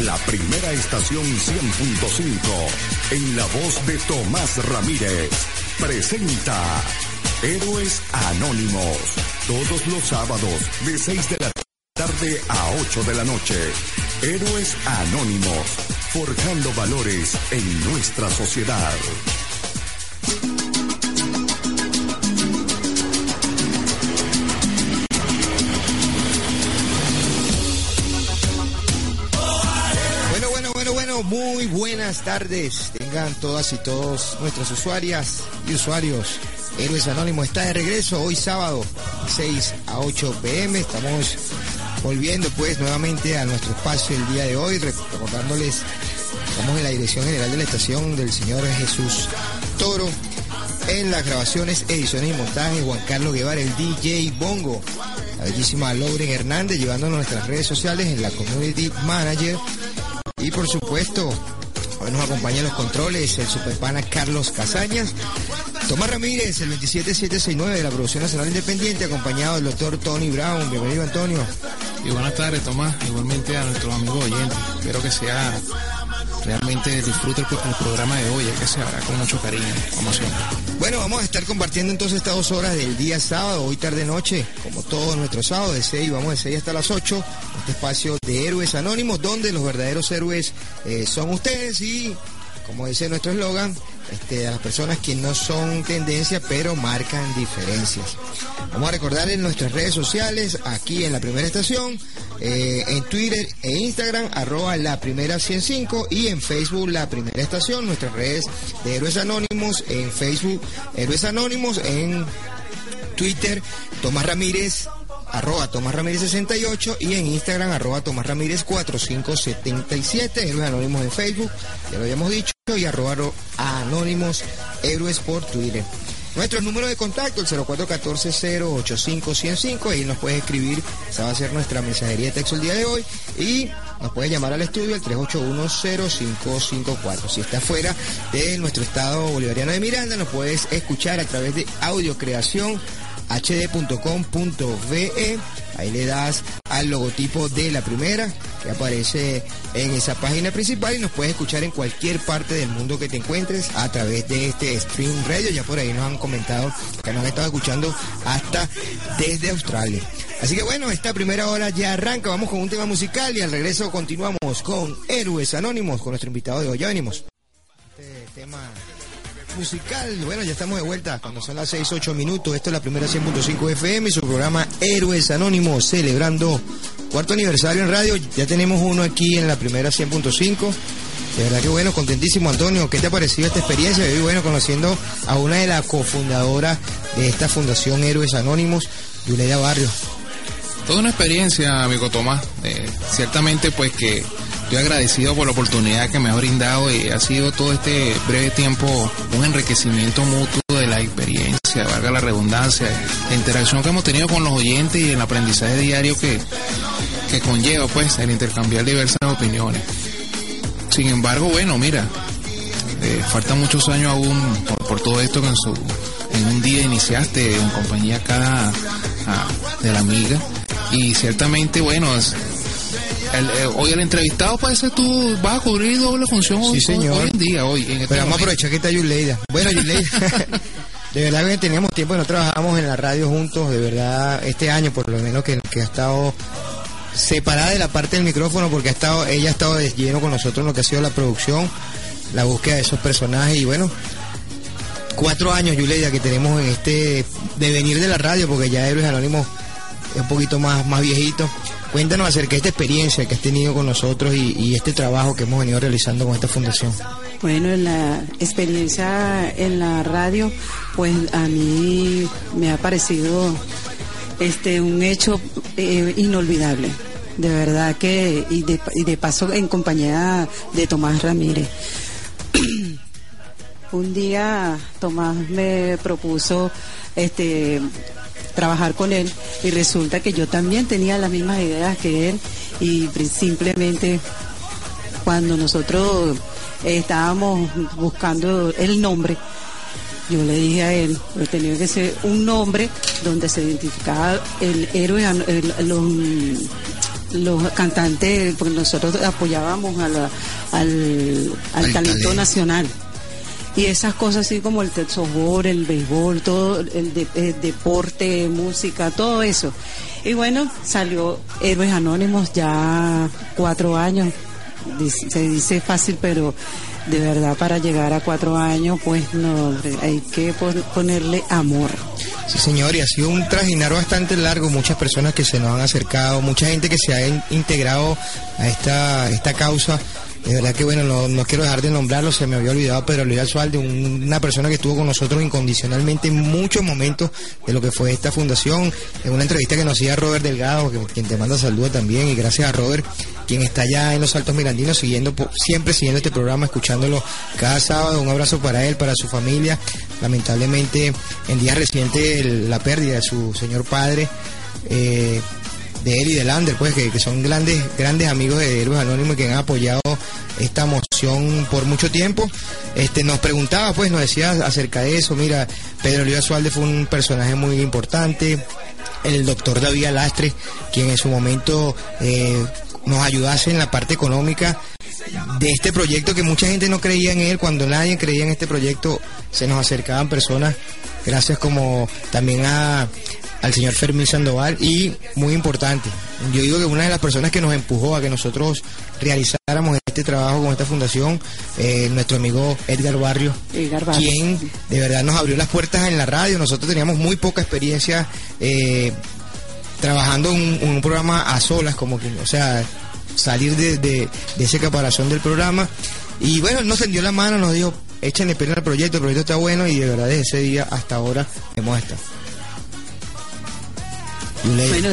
La primera estación 100.5 en la voz de Tomás Ramírez presenta Héroes Anónimos todos los sábados de 6 de la tarde a 8 de la noche. Héroes Anónimos forjando valores en nuestra sociedad. Muy buenas tardes. Tengan todas y todos nuestras usuarias y usuarios. Héroes Anónimos está de regreso hoy sábado, 6 a 8 pm. Estamos volviendo pues nuevamente a nuestro espacio el día de hoy, recordándoles, estamos en la dirección general de la estación del señor Jesús Toro. En las grabaciones, ediciones y montaje, Juan Carlos Guevara, el DJ Bongo. La bellísima Lauren Hernández llevándonos nuestras redes sociales en la Community Manager. Y por supuesto, hoy nos acompaña en los controles el superpana Carlos Casañas. Tomás Ramírez, el 27769 de la Producción Nacional Independiente, acompañado del doctor Tony Brown. Bienvenido, Antonio. Y buenas tardes, Tomás. Igualmente a nuestros amigos oyentes. Espero que sea realmente disfrute el, el programa de hoy, que se hará con mucho cariño, como siempre. Bueno, vamos a estar compartiendo entonces estas dos horas del día sábado, hoy tarde noche, como todos nuestros sábados, de 6, vamos de 6 hasta las 8, este espacio de héroes anónimos, donde los verdaderos héroes eh, son ustedes y, como dice nuestro eslogan, este, a las personas que no son tendencia, pero marcan diferencias. Vamos a recordar en nuestras redes sociales, aquí en la primera estación, eh, en Twitter e Instagram, arroba la primera 105 y en Facebook la primera estación, nuestras redes de Héroes Anónimos, en Facebook Héroes Anónimos, en Twitter Tomás Ramírez arroba Tomás Ramírez 68 y en Instagram arroba Tomás Ramírez 4577, Héroes Anónimos en Facebook, ya lo habíamos dicho, y arroba Anónimos Héroes por Twitter. Nuestro número de contacto, el 0414-085-105, ahí nos puedes escribir, esa va a ser nuestra mensajería de texto el día de hoy, y nos puedes llamar al estudio al 381-0554. Si estás fuera de nuestro estado bolivariano de Miranda, nos puedes escuchar a través de audio creación hd.com.ve. Ahí le das al logotipo de la primera que aparece en esa página principal y nos puedes escuchar en cualquier parte del mundo que te encuentres a través de este stream radio. Ya por ahí nos han comentado que nos han estado escuchando hasta desde Australia. Así que bueno, esta primera hora ya arranca. Vamos con un tema musical y al regreso continuamos con Héroes Anónimos con nuestro invitado de hoy. Ya venimos. Este tema musical. Bueno, ya estamos de vuelta cuando son las 6, 8 minutos. Esto es la primera 100.5 FM, su programa Héroes Anónimos, celebrando cuarto aniversario en radio. Ya tenemos uno aquí en la primera 100.5. De verdad que bueno, contentísimo Antonio. ¿Qué te ha parecido esta experiencia? Y bueno, conociendo a una de las cofundadoras de esta fundación Héroes Anónimos, Yuleida Barrio. Toda una experiencia, amigo Tomás. Eh, ciertamente, pues que estoy agradecido por la oportunidad que me ha brindado y ha sido todo este breve tiempo un enriquecimiento mutuo de la experiencia, valga la redundancia, la interacción que hemos tenido con los oyentes y el aprendizaje diario que, que conlleva pues el intercambiar diversas opiniones. Sin embargo, bueno, mira, eh, faltan muchos años aún por, todo esto que en, su, en un día iniciaste en compañía cada a, de la amiga y ciertamente, bueno, es, el, eh, hoy el entrevistado ser tú, vas a cubrir doble función sí, hoy, señor. hoy en día, hoy. En este Pero vamos a aprovechar que está Yuleida. Bueno, Yuleida, de verdad que teníamos tiempo que no trabajamos en la radio juntos, de verdad, este año por lo menos que, que ha estado separada de la parte del micrófono porque ha estado, ella ha estado de lleno con nosotros en lo que ha sido la producción, la búsqueda de esos personajes y bueno, cuatro años, Yuleida, que tenemos en este devenir de la radio, porque ya Héroes Anónimos un poquito más, más viejito. Cuéntanos acerca de esta experiencia que has tenido con nosotros y, este trabajo que hemos venido realizando con esta fundación. Bueno, la experiencia en la radio, pues a mí me ha parecido este, un hecho eh, inolvidable. De verdad que, y de paso en compañía de Tomás Ramírez. un día Tomás me propuso este trabajar con él y resulta que yo también tenía las mismas ideas que él y simplemente cuando nosotros estábamos buscando el nombre, yo le dije a él, que tenía que ser un nombre donde se identificaba el héroe, los, cantantes, porque nosotros apoyábamos al, al talento. nacional y esas cosas así como el softball, el béisbol, todo el, deporte, música, todo eso. Y bueno, salió Héroes Anónimos ya cuatro años. Se dice fácil, pero de verdad para llegar a cuatro años, pues no, hay que ponerle amor. Sí, señor, y ha sido un trajinar bastante largo, muchas personas que se nos han acercado, mucha gente que se ha integrado a esta, esta causa de verdad que bueno, no, quiero dejar de nombrarlo, se me había olvidado Pedro Luis Alzualde, una persona que estuvo con nosotros incondicionalmente en muchos momentos de lo que fue esta fundación. En una entrevista que nos hacía Robert Delgado, quien te manda saludos también, y gracias a Robert, quien está allá en los Altos Mirandinos, siguiendo, siempre siguiendo este programa, escuchándolo cada sábado. Un abrazo para él, para su familia. Lamentablemente, en días recientes, la pérdida de su señor padre. Eh, de él y de Lander, pues que, son grandes, grandes amigos de Héroes Anónimos que han apoyado esta moción por mucho tiempo. Este nos preguntaba, pues, nos decía acerca de eso, mira, Pedro Luis Suárez fue un personaje muy importante, el doctor David Alastre, quien en su momento eh, nos ayudase en la parte económica de este proyecto que mucha gente no creía en él, cuando nadie creía en este proyecto, se nos acercaban personas, gracias como también a, al señor Fermín Sandoval y muy importante, yo digo que una de las personas que nos empujó a que nosotros realizáramos este trabajo con esta fundación, eh, nuestro amigo Edgar Barrio, quien de verdad nos abrió las puertas en la radio, nosotros teníamos muy poca experiencia eh, trabajando en un, programa a solas, como que, o sea, salir de, de, ese caparazón del programa. Y bueno, nos tendió la mano, nos dijo, échenle pena al proyecto, el proyecto está bueno y de verdad desde ese día hasta ahora hemos estado. Bueno,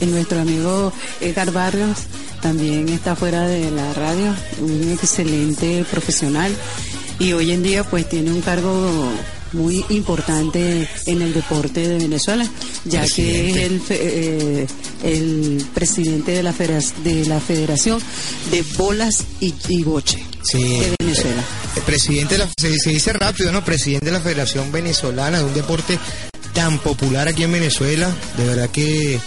nuestro amigo Edgar Barrios también está fuera de la radio, un excelente profesional y hoy en día pues tiene un cargo muy importante en el deporte de Venezuela, ya que es el, eh, el presidente de la, de la Federación de Bolas y, Boche de Venezuela. El eh, presidente de la, se, se, dice rápido, ¿no? Presidente de la Federación Venezolana de un deporte tan popular aquí en Venezuela. De verdad que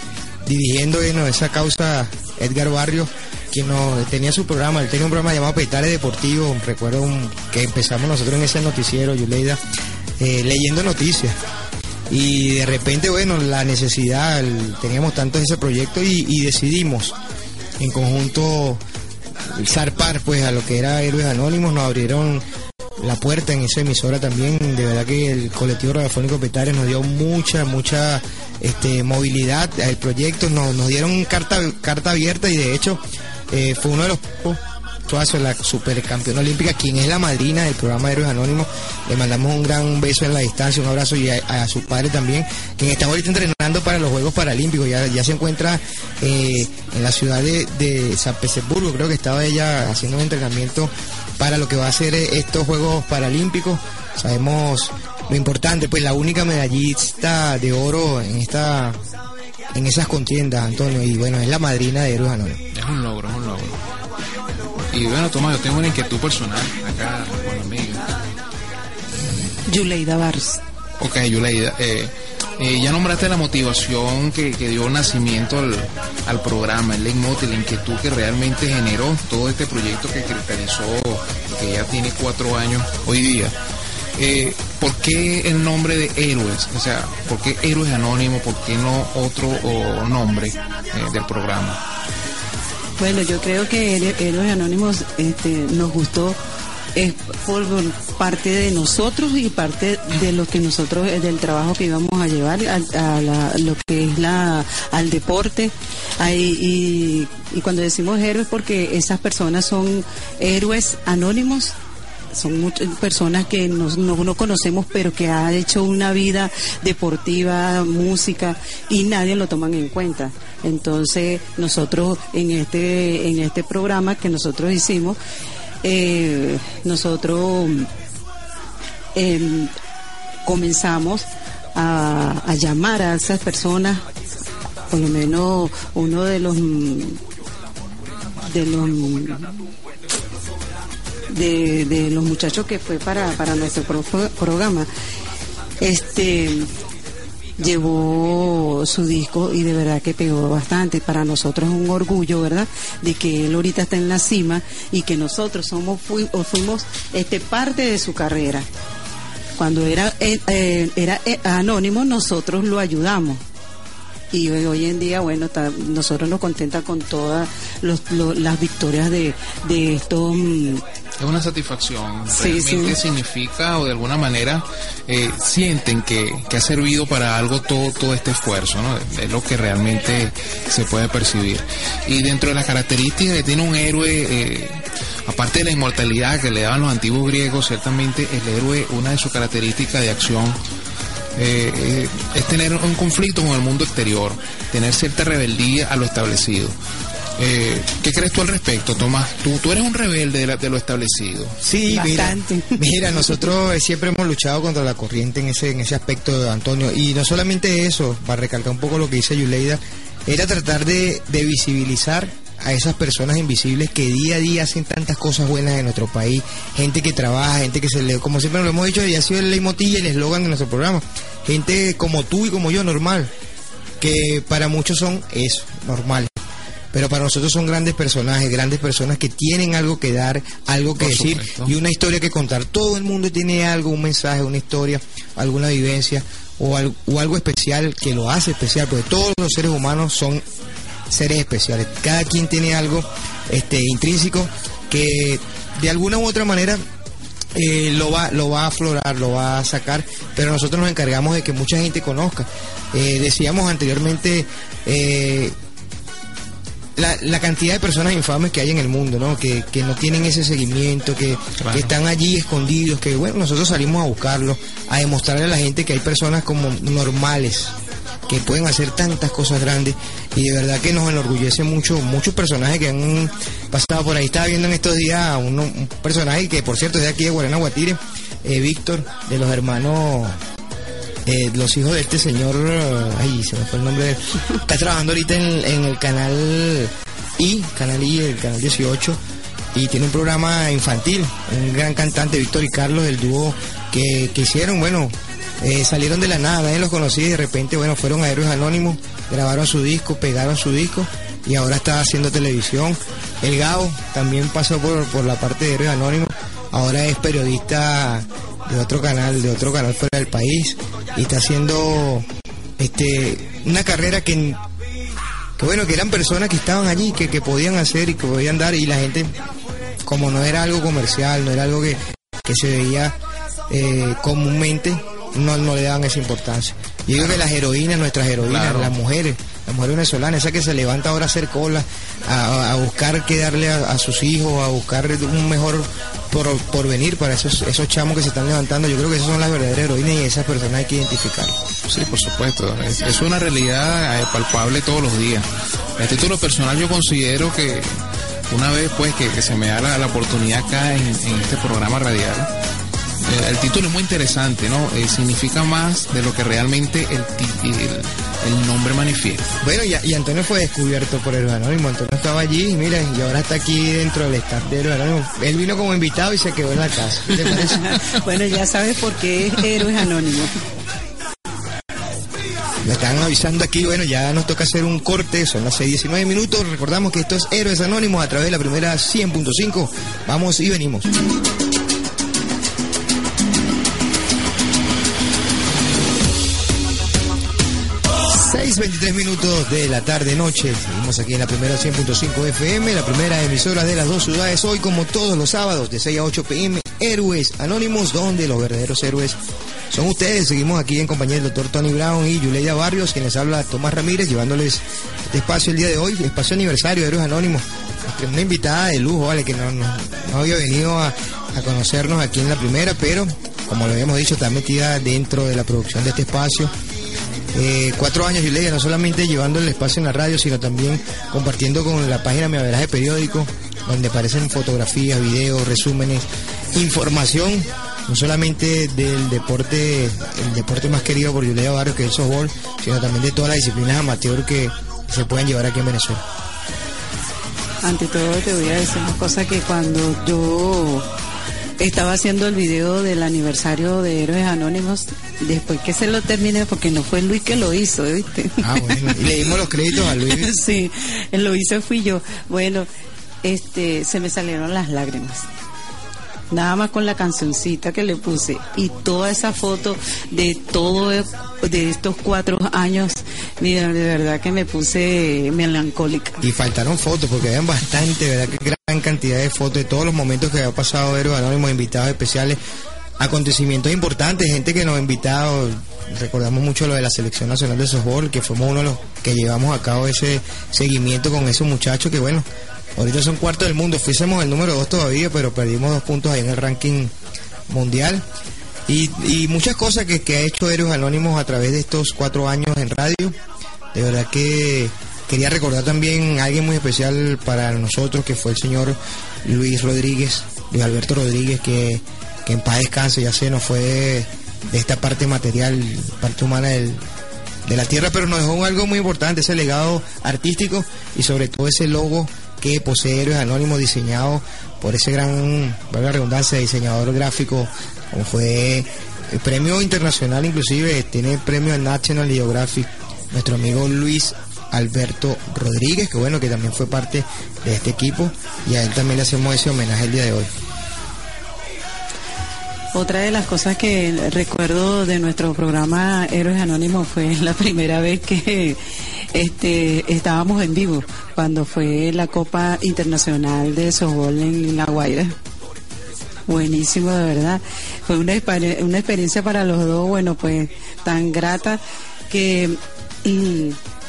dirigiendo esa causa Edgar Barrio, quien no, tenía su programa, él tenía un programa llamado Petare Deportivo, recuerdo que empezamos nosotros en ese noticiero, Yuleida, eh, leyendo noticias. Y de repente, bueno, la necesidad, teníamos tanto ese proyecto y, y decidimos en conjunto zarpar pues a lo que era Héroes Anónimos, nos abrieron la puerta en esa emisora también. De verdad que el colectivo radiofónico Petare nos dio mucha, mucha este, movilidad al proyecto, nos, nos dieron carta, carta abierta y de hecho eh, fue uno de los Suazo, la supercampeona olímpica, quien es la madrina del programa Héroes Anónimos. Le mandamos un gran beso en la distancia, un abrazo y a, su padre también, quien está ahorita entrenando para los Juegos Paralímpicos. Ya, ya se encuentra eh, en la ciudad de, de San Petersburgo, creo que estaba ella haciendo un entrenamiento para lo que va a ser eh, estos Juegos Paralímpicos. Sabemos lo importante, pues la única medallista de oro en esta en esas contiendas, Antonio, y bueno, es la madrina de Héroes Anónimos. Es un logro, es un logro. Y bueno, Tomás, yo tengo una inquietud personal acá con la amiga. Yuleida Barros. Ok, Yuleida. Eh, eh, ya nombraste la motivación que, dio nacimiento al, programa, el leitmotiv, la inquietud que realmente generó todo este proyecto que cristalizó, que ya tiene cuatro años hoy día. Eh, ¿Por qué el nombre de Héroes? O sea, ¿por qué Héroes Anónimos? ¿Por qué no otro nombre eh, del programa? Bueno, yo creo que Héroes Anónimos este, nos gustó es por parte de nosotros y parte de lo que nosotros eh, del trabajo que íbamos a llevar a, lo que es la al deporte y, y cuando decimos héroes porque esas personas son héroes anónimos son muchas personas que nos, no, conocemos, pero que ha hecho una vida deportiva, música, y nadie lo toman en cuenta. Entonces, nosotros en este, en este programa que nosotros hicimos, eh, nosotros em, comenzamos a, llamar a esas personas, por lo menos uno de los de los de, los muchachos que fue para, para nuestro programa, este llevó su disco y de verdad que pegó bastante. Para nosotros es un orgullo, ¿verdad? De que él ahorita está en la cima y que nosotros somos fuimos este parte de su carrera. Cuando era, eh, eh, era eh, anónimo, nosotros lo ayudamos. Y hoy en día, bueno, nosotros nos contenta con todas las victorias de, de estos... Es una satisfacción. Realmente significa o de alguna manera sienten que, ha servido para algo todo, todo este esfuerzo, ¿no? Es lo que realmente se puede percibir. Y dentro de las características que tiene un héroe, Aparte de la inmortalidad que le daban los antiguos griegos, ciertamente el héroe, una de sus características de acción eh, eh, es tener un conflicto con el mundo exterior, tener cierta rebeldía a lo establecido. Eh, ¿Qué crees tú al respecto, Tomás? Tú, tú eres un rebelde de, lo establecido. Sí, Bastante. Mira, nosotros siempre hemos luchado contra la corriente en ese, en ese aspecto, Antonio. Y no solamente eso, para recalcar un poco lo que dice Yuleida, era tratar de, de visibilizar a esas personas invisibles que día a día hacen tantas cosas buenas en nuestro país, gente que trabaja, gente que se le, como siempre lo hemos dicho, y ha sido el leitmotiv y el eslogan de nuestro programa, gente como tú y como yo, normal, que para muchos son eso, normales. Pero para nosotros son grandes personajes, grandes personas que tienen algo que dar, algo que decir y una historia que contar. Todo el mundo tiene algo, un mensaje, una historia, alguna vivencia o algo especial que lo hace especial, porque todos los seres humanos son seres especiales. Cada quien tiene algo este, intrínseco que de alguna u otra manera eh, lo, va, lo va a aflorar, lo va a sacar, pero nosotros nos encargamos de que mucha gente conozca. Eh, decíamos anteriormente eh, la, cantidad de personas infames que hay en el mundo, ¿no? Que, no tienen ese seguimiento, que, que, están allí escondidos, que bueno, nosotros salimos a buscarlos, a demostrarle a la gente que hay personas como normales, que pueden hacer tantas cosas grandes y de verdad que nos enorgullece mucho muchos personajes que han pasado por ahí. Estaba viendo en estos días a un personaje que por cierto es de aquí de Guarena Guatire, eh, Víctor, de los hermanos eh, los hijos de este señor, ay, se me fue el nombre de está trabajando ahorita en, el canal I, canal I, el canal 18, y tiene un programa infantil, un gran cantante, Víctor y Carlos, el dúo que, que hicieron, bueno, eh, salieron de la nada, nadie los conocía y de repente, bueno, fueron a Héroes Anónimos, grabaron su disco, pegaron su disco y ahora está haciendo televisión. El Gao también pasó por, la parte de Héroes Anónimos, ahora es periodista de otro canal, de otro canal fuera del país y está haciendo este una carrera que, que bueno, que eran personas que estaban allí, que, que podían hacer y que podían dar y la gente, como no era algo comercial, no era algo que, que se veía eh, comúnmente, no, no le daban esa importancia. Yo digo que las heroínas, nuestras heroínas, las mujeres, las mujeres venezolanas, esa que se levanta ahora a hacer cola, a, buscar qué darle a, sus hijos, a buscar un mejor por, venir para esos, esos chamos que se están levantando, yo creo que esas son las verdaderas heroínas y esas personas hay que identificar. Sí, por supuesto, es, una realidad eh, palpable todos los días. A título personal yo considero que una vez pues que, se me da la, oportunidad acá en este programa radial, eh, el título es muy interesante, ¿no? Eh, significa más de lo que realmente el, el, nombre manifiesta. Bueno, y, Antonio fue descubierto por el Anónimo. Antonio estaba allí, mira, y ahora está aquí dentro del staff de Anónimo. Él vino como invitado y se quedó en la casa. ¿Te parece? bueno, ya sabes por qué es Héroes Anónimo. Me están avisando aquí, bueno, ya nos toca hacer un corte, son las 6.19 minutos. Recordamos que esto es Héroes Anónimos a través de la primera 100.5. Vamos y venimos. 6.23 minutos de la tarde-noche. Seguimos aquí en la primera 100.5 FM, la primera emisora de las dos ciudades. Hoy, como todos los sábados, de 6 a 8 pm, Héroes Anónimos, donde los verdaderos héroes son ustedes. Seguimos aquí en compañía del doctor Tony Brown y Yuleida Barrios, quien les habla Tomás Ramírez, llevándoles este espacio el día de hoy, espacio aniversario de Héroes Anónimos. Una invitada de lujo, ¿vale? Que no, no, había venido a, a conocernos aquí en la primera, pero como lo habíamos dicho, está metida dentro de la producción de este espacio. Eh, cuatro años, Yuleida, no solamente llevando el espacio en la radio, sino también compartiendo con la página Mi Averaje Periódico, donde aparecen fotografías, videos, resúmenes, información, no solamente del deporte, el deporte más querido por Yuleida Barrio, que es el softball, sino también de todas las disciplinas amateur que se pueden llevar aquí en Venezuela. Ante todo te voy a decir una cosa que cuando yo estaba haciendo el video del aniversario de Héroes Anónimos, después que se lo terminé, porque no fue Luis que lo hizo, ¿viste? Ah, bueno, y le dimos los créditos a Luis. sí, lo hizo fui yo. Bueno, este, se me salieron las lágrimas nada más con la cancioncita que le puse y toda esa foto de todo de estos cuatro años, mira, de verdad que me puse melancólica. Y faltaron fotos porque habían bastante, verdad que gran cantidad de fotos de todos los momentos que había pasado Héroes Anónimos, invitados especiales, acontecimientos importantes, gente que nos ha invitado. Recordamos mucho lo de la Selección Nacional de Softball, que fuimos uno de los que llevamos a cabo ese seguimiento con esos muchachos que, bueno, Ahorita son cuartos del mundo. Fuésemos el número dos todavía, pero perdimos dos puntos ahí en el ranking mundial. Y, muchas cosas que, ha hecho Héroes Anónimos a través de estos cuatro años en radio. De verdad que quería recordar también a alguien muy especial para nosotros, que fue el señor Luis Rodríguez, Luis Alberto Rodríguez, que, en paz descanse, ya se nos fue de, esta parte material, parte humana del, de la tierra, pero nos dejó algo muy importante, ese legado artístico y sobre todo ese logo que posee Héroes Anónimos diseñado por ese gran, valga la redundancia, diseñador gráfico, fue el premio internacional inclusive, tiene premio National Geographic, nuestro amigo Luis Alberto Rodríguez, que bueno, que también fue parte de este equipo, y a él también le hacemos ese homenaje el día de hoy. Otra de las cosas que recuerdo de nuestro programa Héroes Anónimos fue la primera vez que este, estábamos en vivo, cuando fue la Copa Internacional de Softball en La Guaira. Buenísimo, de verdad. Fue una, una experiencia para los dos, bueno, pues tan grata que,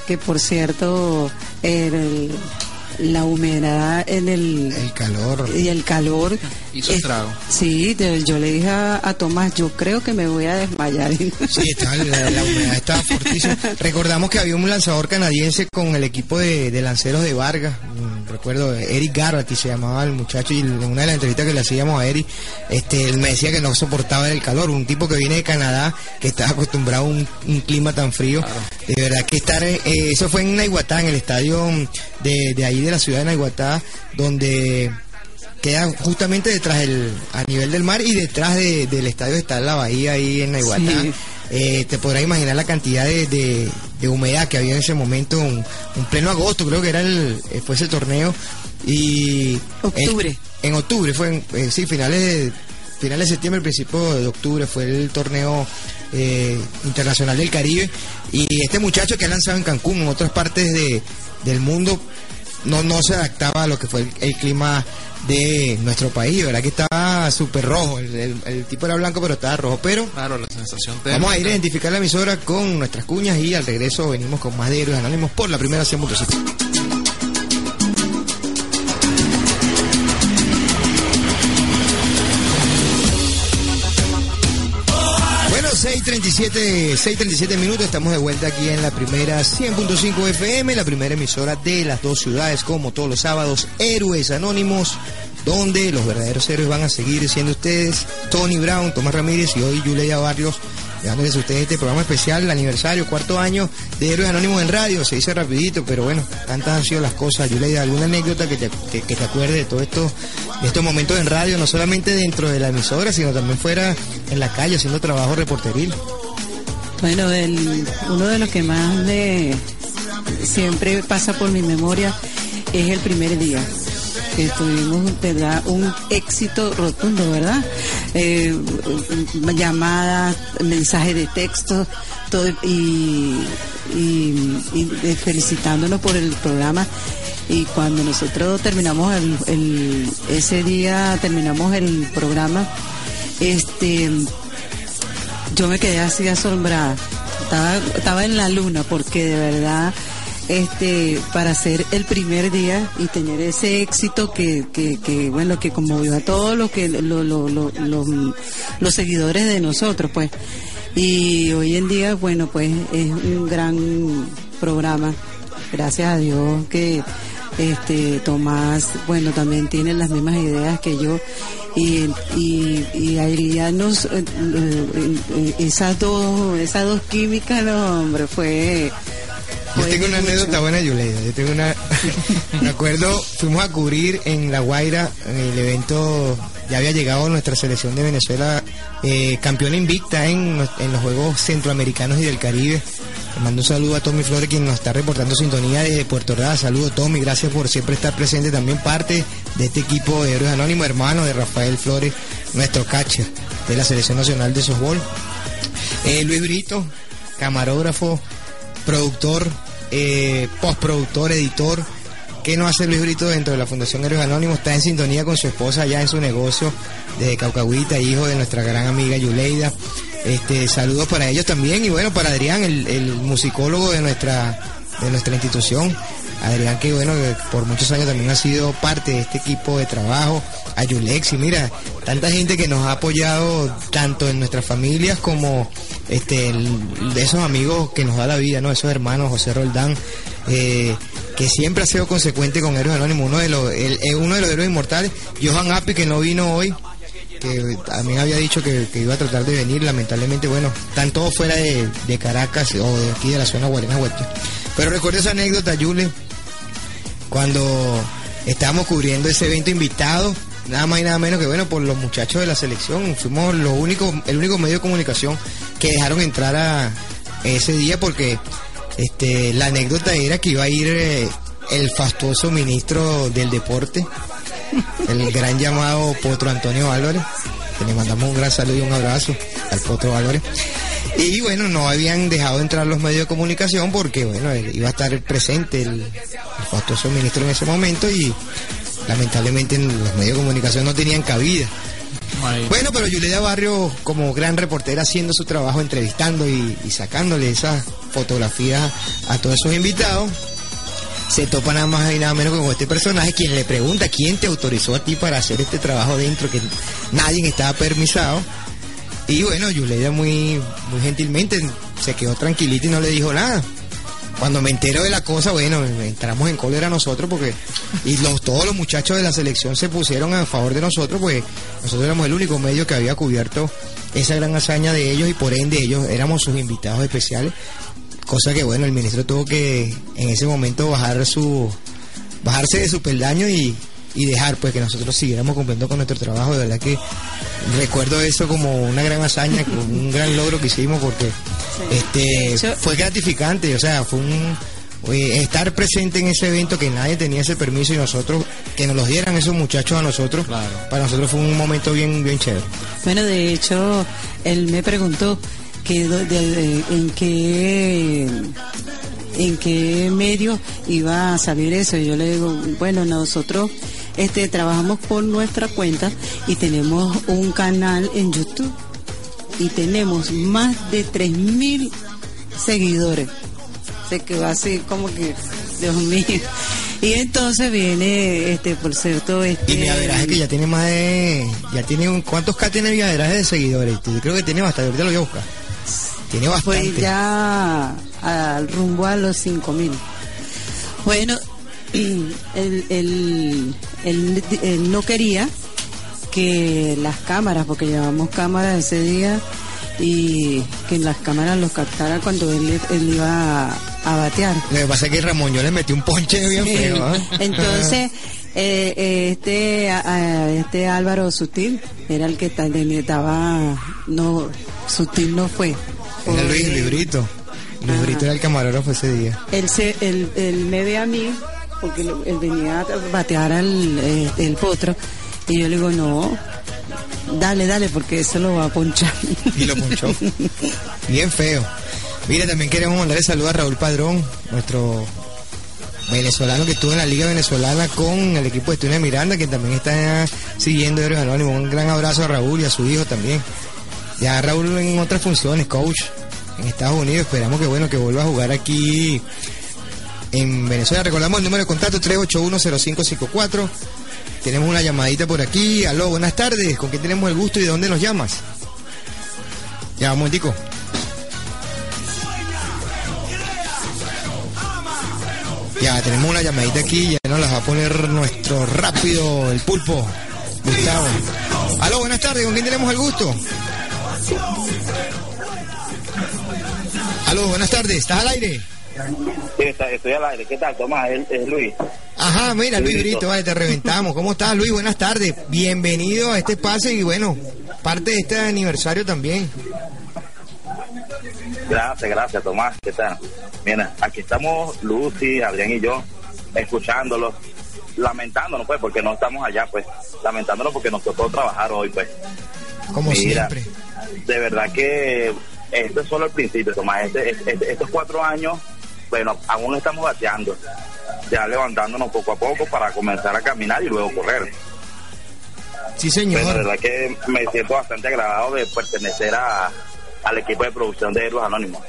que por cierto, el, la humedad en el, el calor y el calor hizo estrago. sí, yo le dije a, Tomás, yo creo que me voy a desmayar. Sí, está, la, humedad estaba fortísima. Recordamos que había un lanzador canadiense con el equipo de, lanceros de Vargas, recuerdo, Eric Garrett, se llamaba el muchacho, y en una de las entrevistas que le hacíamos a Eric, este, él me decía que no soportaba el calor, un tipo que viene de Canadá, que está acostumbrado a un, clima tan frío. De verdad que estar, eh, eso fue en Naiguatá, en el estadio de, de ahí de la ciudad de Naiguatá, donde queda justamente detrás del, a nivel del mar y detrás del estadio está la bahía ahí en Naiguatá. Eh, te podrás imaginar la cantidad de, humedad que había en ese momento, un, pleno agosto, creo que era el, eh, fue ese torneo. Y octubre. En, octubre, fue en, eh, sí, finales de, finales de septiembre, principio de octubre, fue el torneo internacional del Caribe. Y este muchacho que ha lanzado en Cancún, en otras partes de, del mundo, no, no se adaptaba a lo que fue el, clima de nuestro país, ¿verdad? Que estaba súper rojo, el, tipo era blanco pero estaba rojo, pero claro, la sensación vamos a ir a identificar la emisora con nuestras cuñas y al regreso venimos con más de héroes anónimos por la primera 100.7. 6.37, 6.37 minutos, estamos de vuelta aquí en la primera 100.5 FM, la primera emisora de las dos ciudades, como todos los sábados, Héroes Anónimos, donde los verdaderos héroes van a seguir siendo ustedes, Tony Brown, Tomás Ramírez y hoy Julia Barrios, dejándoles a ustedes este programa especial, el aniversario, cuarto año de Héroes Anónimos en radio, se dice rapidito, pero bueno, tantas han sido las cosas. Julia, ¿alguna anécdota que te, que, te acuerde de todo esto, de estos momentos en radio, no solamente dentro de la emisora, sino también fuera en la calle haciendo trabajo reporteril? Bueno, el, uno de los que más me siempre pasa por mi memoria es el primer día que tuvimos ¿verdad? un éxito rotundo, ¿verdad? Eh, llamadas, mensajes de texto, y, felicitándonos por el programa. Y cuando nosotros terminamos el, ese día, terminamos el programa, este, yo me quedé así asombrada. Estaba en la luna porque de verdad este para hacer el primer día y tener ese éxito que, que, bueno que conmovió a todos los que lo, lo, lo, los seguidores de nosotros pues. Y hoy en día bueno pues es un gran programa. Gracias a Dios que este Tomás bueno también tiene las mismas ideas que yo. Y, y, y nos eh, eh, eh, esas dos esas dos químicas no hombre fue yo tengo una anécdota buena, Yuleida. Yo tengo una. me acuerdo, fuimos a cubrir en La Guaira, en el evento. Ya había llegado nuestra selección de Venezuela, eh, campeona invicta en, en los Juegos Centroamericanos y del Caribe. Le mando un saludo a Tommy Flores, quien nos está reportando sintonía desde Puerto Ordaz. Saludo, Tommy. Gracias por siempre estar presente. También parte de este equipo de Héroes Anónimos, hermano de Rafael Flores, nuestro catcher de la Selección Nacional de Softball. Eh, Luis Brito, camarógrafo, productor, eh, postproductor, editor. ¿Qué no hace Luis Brito dentro de la Fundación Héroes Anónimos? Está en sintonía con su esposa allá en su negocio de Caucahuita, hijo de nuestra gran amiga Yuleida. Este, saludos para ellos también y bueno, para Adrián, el, musicólogo de nuestra, de nuestra institución. Adrián, que bueno, por muchos años también ha sido parte de este equipo de trabajo. A Yulexi, mira, tanta gente que nos ha apoyado tanto en nuestras familias como este, de esos amigos que nos da la vida, ¿no? Esos hermanos, José Roldán, eh, que siempre ha sido consecuente con Héroes Anónimos, uno de los, el, uno de los héroes inmortales, Johan Api, que no vino hoy, que también había dicho que, iba a tratar de venir, lamentablemente, bueno, están todos fuera de, Caracas o de aquí de la zona Guarena Huerta. Pero recuerdo esa anécdota, Yule, cuando estábamos cubriendo ese evento invitado, nada más y nada menos que bueno, por los muchachos de la selección, fuimos los únicos, el único medio de comunicación que dejaron entrar a ese día porque este la anécdota era que iba a ir eh, el fastuoso ministro del deporte, el gran llamado Potro Antonio Álvarez, que le mandamos un gran saludo y un abrazo al Potro Álvarez. Y bueno, no habían dejado entrar los medios de comunicación porque bueno, iba a estar presente el, el fastuoso ministro en ese momento y lamentablemente los medios de comunicación no tenían cabida. Bueno, pero Yuleida Barrio, como gran reportera, haciendo su trabajo, entrevistando y, sacándole esas fotografías a todos esos invitados, se topa nada más y nada menos con este personaje quien le pregunta quién te autorizó a ti para hacer este trabajo dentro que nadie estaba permisado. Y bueno, Yuleida muy, muy gentilmente se quedó tranquilita y no le dijo nada. Cuando me entero de la cosa, bueno, entramos en cólera nosotros porque y los, todos los muchachos de la selección se pusieron a favor de nosotros, pues nosotros éramos el único medio que había cubierto esa gran hazaña de ellos y por ende ellos éramos sus invitados especiales, cosa que bueno, el ministro tuvo que en ese momento bajar su bajarse de su peldaño y, y dejar pues que nosotros siguiéramos cumpliendo con nuestro trabajo. De verdad que recuerdo eso como una gran hazaña, como un gran logro que hicimos porque este fue gratificante, o sea, fue un estar presente en ese evento que nadie tenía ese permiso y nosotros que nos los dieran esos muchachos a nosotros para nosotros fue un momento bien bien chévere. Bueno de hecho él me preguntó que en qué en qué medio iba a salir eso. Y yo le digo bueno nosotros este, trabajamos por nuestra cuenta y tenemos un canal en YouTube y tenemos más de 3.000 seguidores. Se quedó así como que, Dios mío. Y entonces viene, este, por cierto, este... Y que ya tiene más de... Ya tiene un... ¿Cuántos K tiene mi averaje de seguidores? Yo creo que tiene bastante, ahorita lo voy a buscar. Tiene bastante. Pues ya al rumbo a los 5.000. Bueno, él, él, él, no quería que las cámaras, porque llevamos cámaras ese día, y que las cámaras los captaran cuando él, él iba a, batear. Lo que pasa es que Ramón yo le metí un ponche bien feo. ¿eh? Entonces, eh, este, este Álvaro Sutil era el que estaba, no, Sutil no fue. Era Luis Librito. Librito era el camarógrafo ese día. Él, se, él, él me ve a mí porque él venía a batear al eh, el potro y yo le digo no dale dale porque eso lo va a ponchar y lo ponchó. Bien feo. Mira también queremos mandarle saludos a Raúl Padrón nuestro venezolano que estuvo en la liga venezolana con el equipo de Estudia Miranda que también está siguiendo Héroes Anónimos. Un gran abrazo a Raúl y a su hijo también. Ya Raúl en otras funciones coach en Estados Unidos. Esperamos que bueno que vuelva a jugar aquí en Venezuela. Recordamos el número de contacto 3810554. Tenemos una llamadita por aquí. Aló, buenas tardes. ¿Con quién tenemos el gusto y de dónde nos llamas? Ya, un momentico. Ya, tenemos una llamadita aquí, ya nos las va a poner nuestro rápido, el pulpo, Gustavo. Aló, buenas tardes, ¿con quién tenemos el gusto? Aló, buenas tardes, ¿estás al aire? Estoy al aire. ¿Qué tal, Tomás? Es, Luis. Ajá, mira, Luis Brito, te reventamos. ¿Cómo estás, Luis? Buenas tardes. Bienvenido a este espacio y bueno, parte de este aniversario también. Gracias, gracias, Tomás. ¿Qué tal? Mira, aquí estamos Lucy, Adrián y yo, escuchándolos, lamentándonos, pues, porque no estamos allá, pues, lamentándonos porque nos tocó trabajar hoy, pues. Como siempre. De verdad que esto es solo el principio, Tomás. Este, este, estos cuatro años, bueno, aún estamos bateando, ya levantándonos poco a poco para comenzar a caminar y luego correr. Sí, señor. Pero de verdad que me siento bastante agradado de pertenecer a, al equipo de producción de Héroes Anónimos.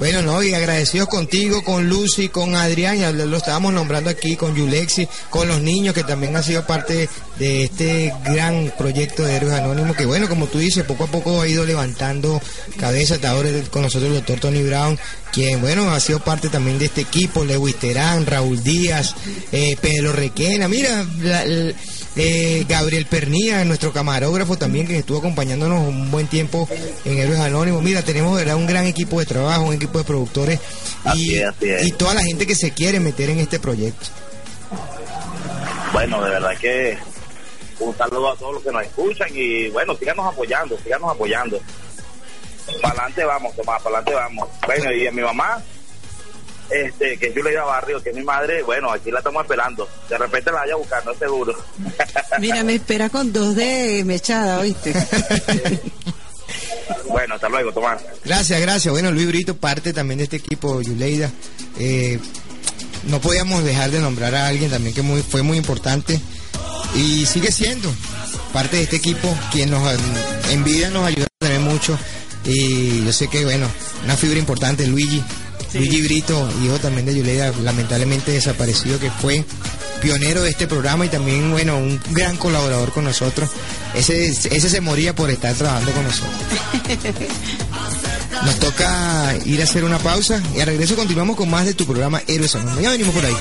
Bueno, no, y agradecidos contigo, con Lucy, con Adrián, ya lo estábamos nombrando aquí, con Yulexi, con los niños que también han sido parte de este gran proyecto de Héroes Anónimos, que bueno, como tú dices, poco a poco ha ido levantando cabeza, ahora con nosotros el doctor Tony Brown, quien bueno, ha sido parte también de este equipo, Lewis Terán, Raúl Díaz, eh, Pedro Requena, mira, la, eh, Gabriel Pernía, nuestro camarógrafo también, que estuvo acompañándonos un buen tiempo en Héroes Anónimos. Mira, tenemos ¿verdad? un gran equipo de trabajo, un equipo de productores y, y toda la gente que se quiere meter en este proyecto. Bueno, de verdad que un saludo a todos los que nos escuchan y bueno, síganos apoyando, síganos apoyando. Para adelante vamos, Tomás, para adelante vamos. Bueno, y a mi mamá, este, que yo le iba a Barrio, que mi madre, bueno, aquí la estamos esperando. De repente la vaya a buscar, no seguro. Mira, me espera con dos de mechada, ¿oíste? bueno, hasta luego, Tomás. Gracias, gracias. Bueno, Luis Brito, parte también de este equipo, Yuleida. Eh, no podíamos dejar de nombrar a alguien también que muy, fue muy importante y sigue siendo parte de este equipo, quien nos en vida nos ayuda a tener mucho. Y yo sé que, bueno, una figura importante, Luigi, Luigi Brito, hijo también de Yuleida, lamentablemente desaparecido, que fue pionero de este programa y también, bueno, un gran colaborador con nosotros. Ese, ese se moría por estar trabajando con nosotros. Nos toca ir a hacer una pausa y a regreso continuamos con más de tu programa Héroes Anónimos. Ya venimos por ahí.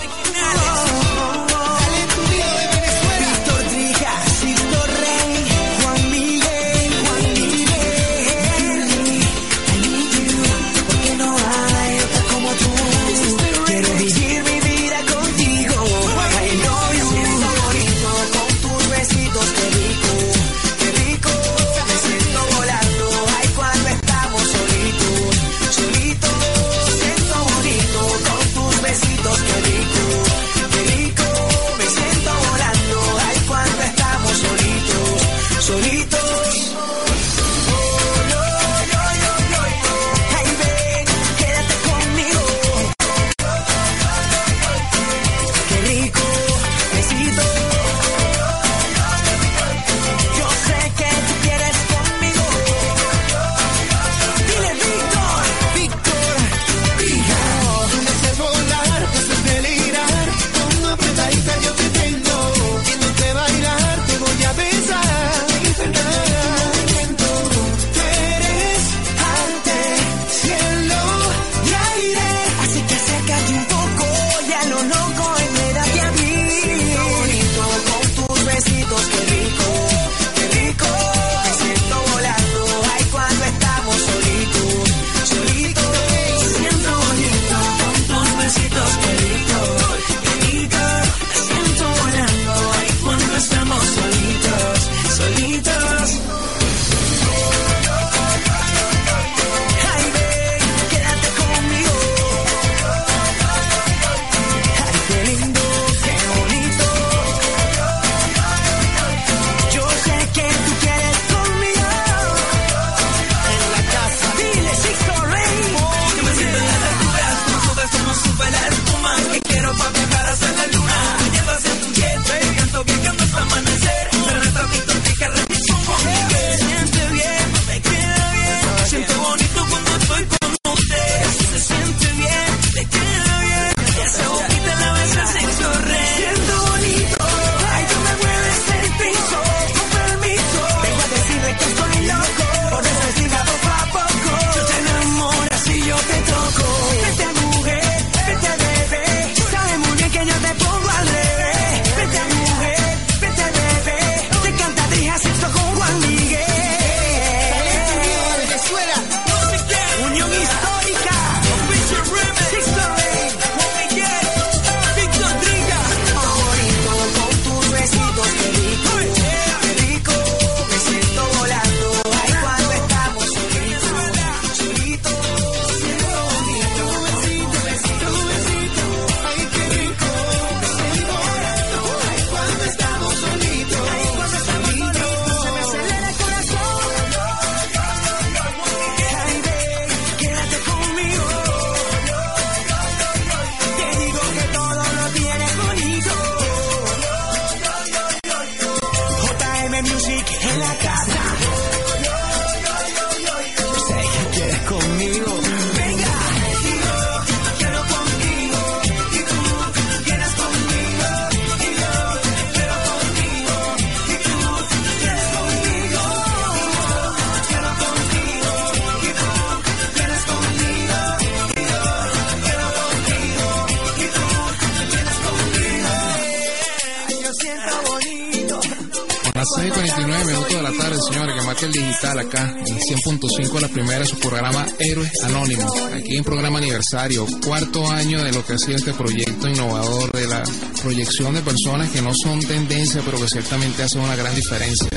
Primera, su programa Héroes Anónimos, aquí en programa aniversario, cuarto año de lo que ha sido este proyecto innovador de la proyección de personas que no son tendencia, pero que ciertamente hacen una gran diferencia.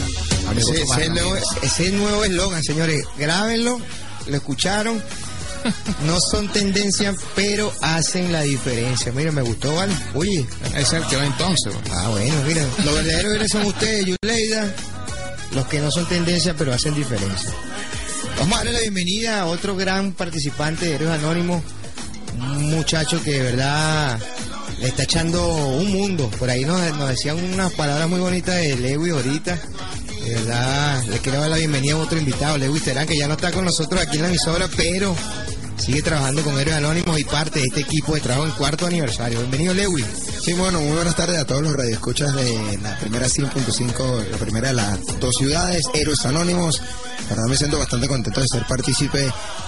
Ese, es el nuevo eslogan, señores, grábenlo, lo escucharon. No son tendencia, pero hacen la diferencia. Mira, me gustó, ¿vale? Oye. Es el que va entonces. Ah, bueno, mira. Los verdaderos héroes son ustedes, Yuleida. Los que no son tendencia, pero hacen diferencia. Vamos a darle la bienvenida a otro gran participante de Héroes Anónimos. Un muchacho que de verdad le está echando un mundo. Por ahí nos, decían unas palabras muy bonitas de Lewy ahorita. De verdad, le quiero dar la bienvenida a otro invitado, Lewis Terán, que ya no está con nosotros aquí en la emisora, pero sigue trabajando con Héroes Anónimos y parte de este equipo de trabajo en cuarto aniversario. Bienvenido, Lewis. Sí, bueno, muy buenas tardes a todos los radioescuchas de la primera 100.5, la primera de las dos ciudades, Héroes Anónimos. La verdad me siento bastante contento de ser partícipe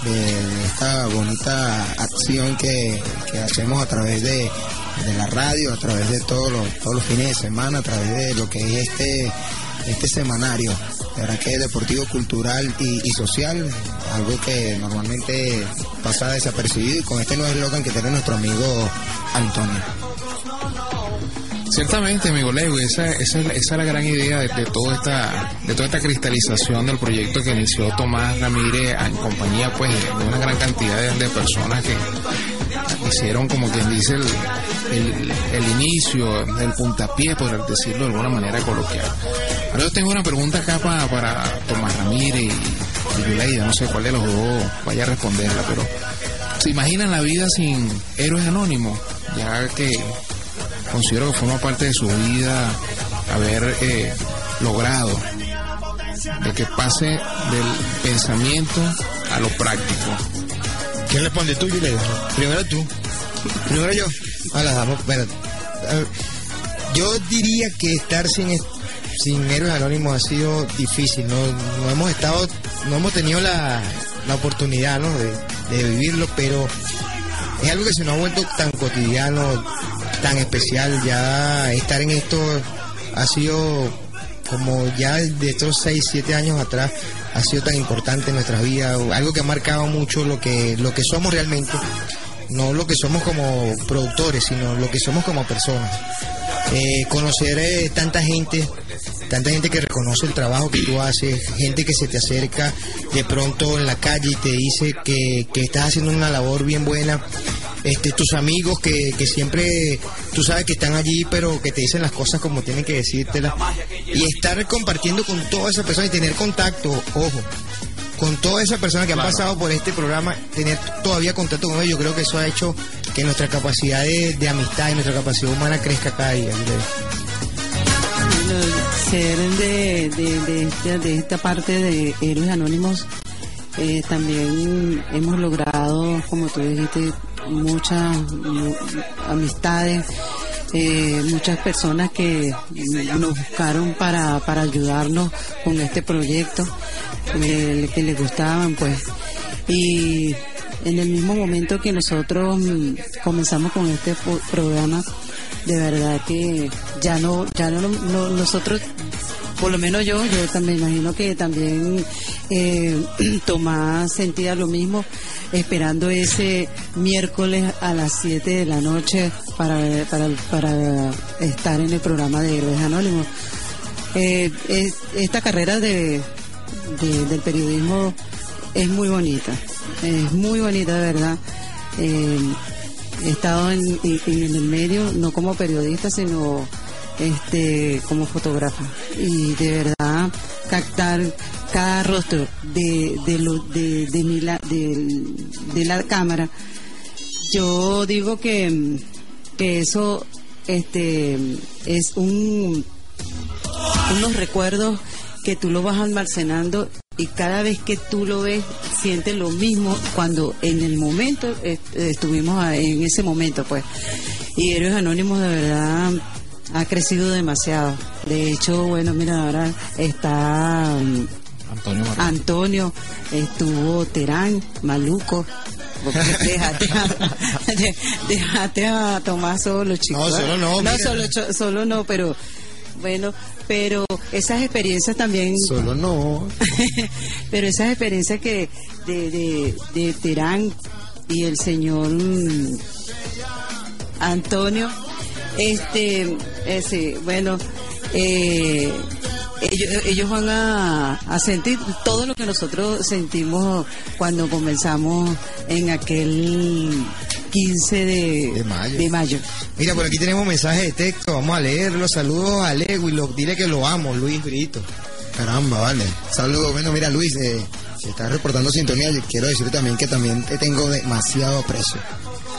de esta bonita acción que, que hacemos a través de, de, la radio, a través de todos los, todos los fines de semana, a través de lo que es este este semanario. De que es deportivo, cultural y, social, algo que normalmente pasa desapercibido y con este nuevo eslogan que tiene nuestro amigo Antonio. Ciertamente, amigo Leo, esa, esa, es la gran idea de, toda esta, de toda esta cristalización del proyecto que inició Tomás Ramírez en compañía pues de una gran cantidad de, personas que hicieron como quien dice el, el, inicio, el puntapié, por decirlo de alguna manera coloquial. Ahora tengo una pregunta acá para, Tomás Ramírez y, y no sé cuál de los dos vaya a responderla, pero ¿se imaginan la vida sin héroes anónimos? Ya que considero que forma parte de su vida haber eh, logrado de que pase del pensamiento a lo práctico. ¿Quién responde tú, Yuleida? Primero tú. Primero yo. Hola, damos, Yo diría que estar sin sin héroes anónimos ha sido difícil, no, no hemos estado, no hemos tenido la, la oportunidad ¿no? de, de, vivirlo, pero es algo que se nos ha vuelto tan cotidiano, tan especial, ya estar en esto ha sido como ya de estos 6, 7 años atrás ha sido tan importante en nuestras vidas, algo que ha marcado mucho lo que, lo que somos realmente, no lo que somos como productores, sino lo que somos como personas. Eh, conocer eh, tanta gente, tanta gente que reconoce el trabajo que tú haces, gente que se te acerca de pronto en la calle y te dice que, que estás haciendo una labor bien buena. Este, tus amigos que, que siempre tú sabes que están allí, pero que te dicen las cosas como tienen que decírtelas. Y estar compartiendo con todas esas personas y tener contacto, ojo, con todas esas personas que han pasado por este programa, tener todavía contacto con ellos, yo creo que eso ha hecho que nuestra capacidad de, amistad y nuestra capacidad humana crezca cada día. Ser de, de, de, esta parte de Héroes Anónimos, eh, también hemos logrado, como tú dijiste, muchas amistades, eh, muchas personas que nos buscaron para, para ayudarnos con este proyecto, eh, que les gustaban, pues. Y en el mismo momento que nosotros mm, comenzamos con este programa, de verdad que ya no, ya no, nosotros por lo menos yo, yo también imagino que también eh, Tomás sentía lo mismo, esperando ese miércoles a las 7 de la noche para, para, para estar en el programa de Héroes Anónimos. Eh, esta carrera de, del periodismo es muy bonita, es muy bonita de verdad. Eh, he estado en, en, el medio, no como periodista, sino este como fotógrafa. Y de verdad, captar cada rostro de, de, lo, de, de, mi la, de, la cámara, yo digo que, que eso este es un unos recuerdos que tú lo vas almacenando y cada vez que tú lo ves sientes lo mismo cuando en el momento estuvimos en ese momento pues y Héroes Anónimos de verdad ha crecido demasiado de hecho bueno mira ahora está mm, Antonio, Antonio estuvo Terán Maluco déjate, a, déjate a Tomás solo, chicos. No, solo no. No, solo, solo no, pero bueno, pero esas experiencias también. Solo no. pero esas experiencias que de, de, de Terán y el señor mm, Antonio, este, ese, bueno, eh, ellos, van a, sentir todo lo que nosotros sentimos cuando comenzamos en aquel 15 de, mayo. Mira, por aquí tenemos mensajes de texto, vamos a leerlo. Saludos a Lewis, dile que lo amo, Luis Brito. Caramba, vale. Saludos. Bueno, mira, Luis, eh, si estás reportando sintonía, quiero decir también que también te tengo demasiado aprecio.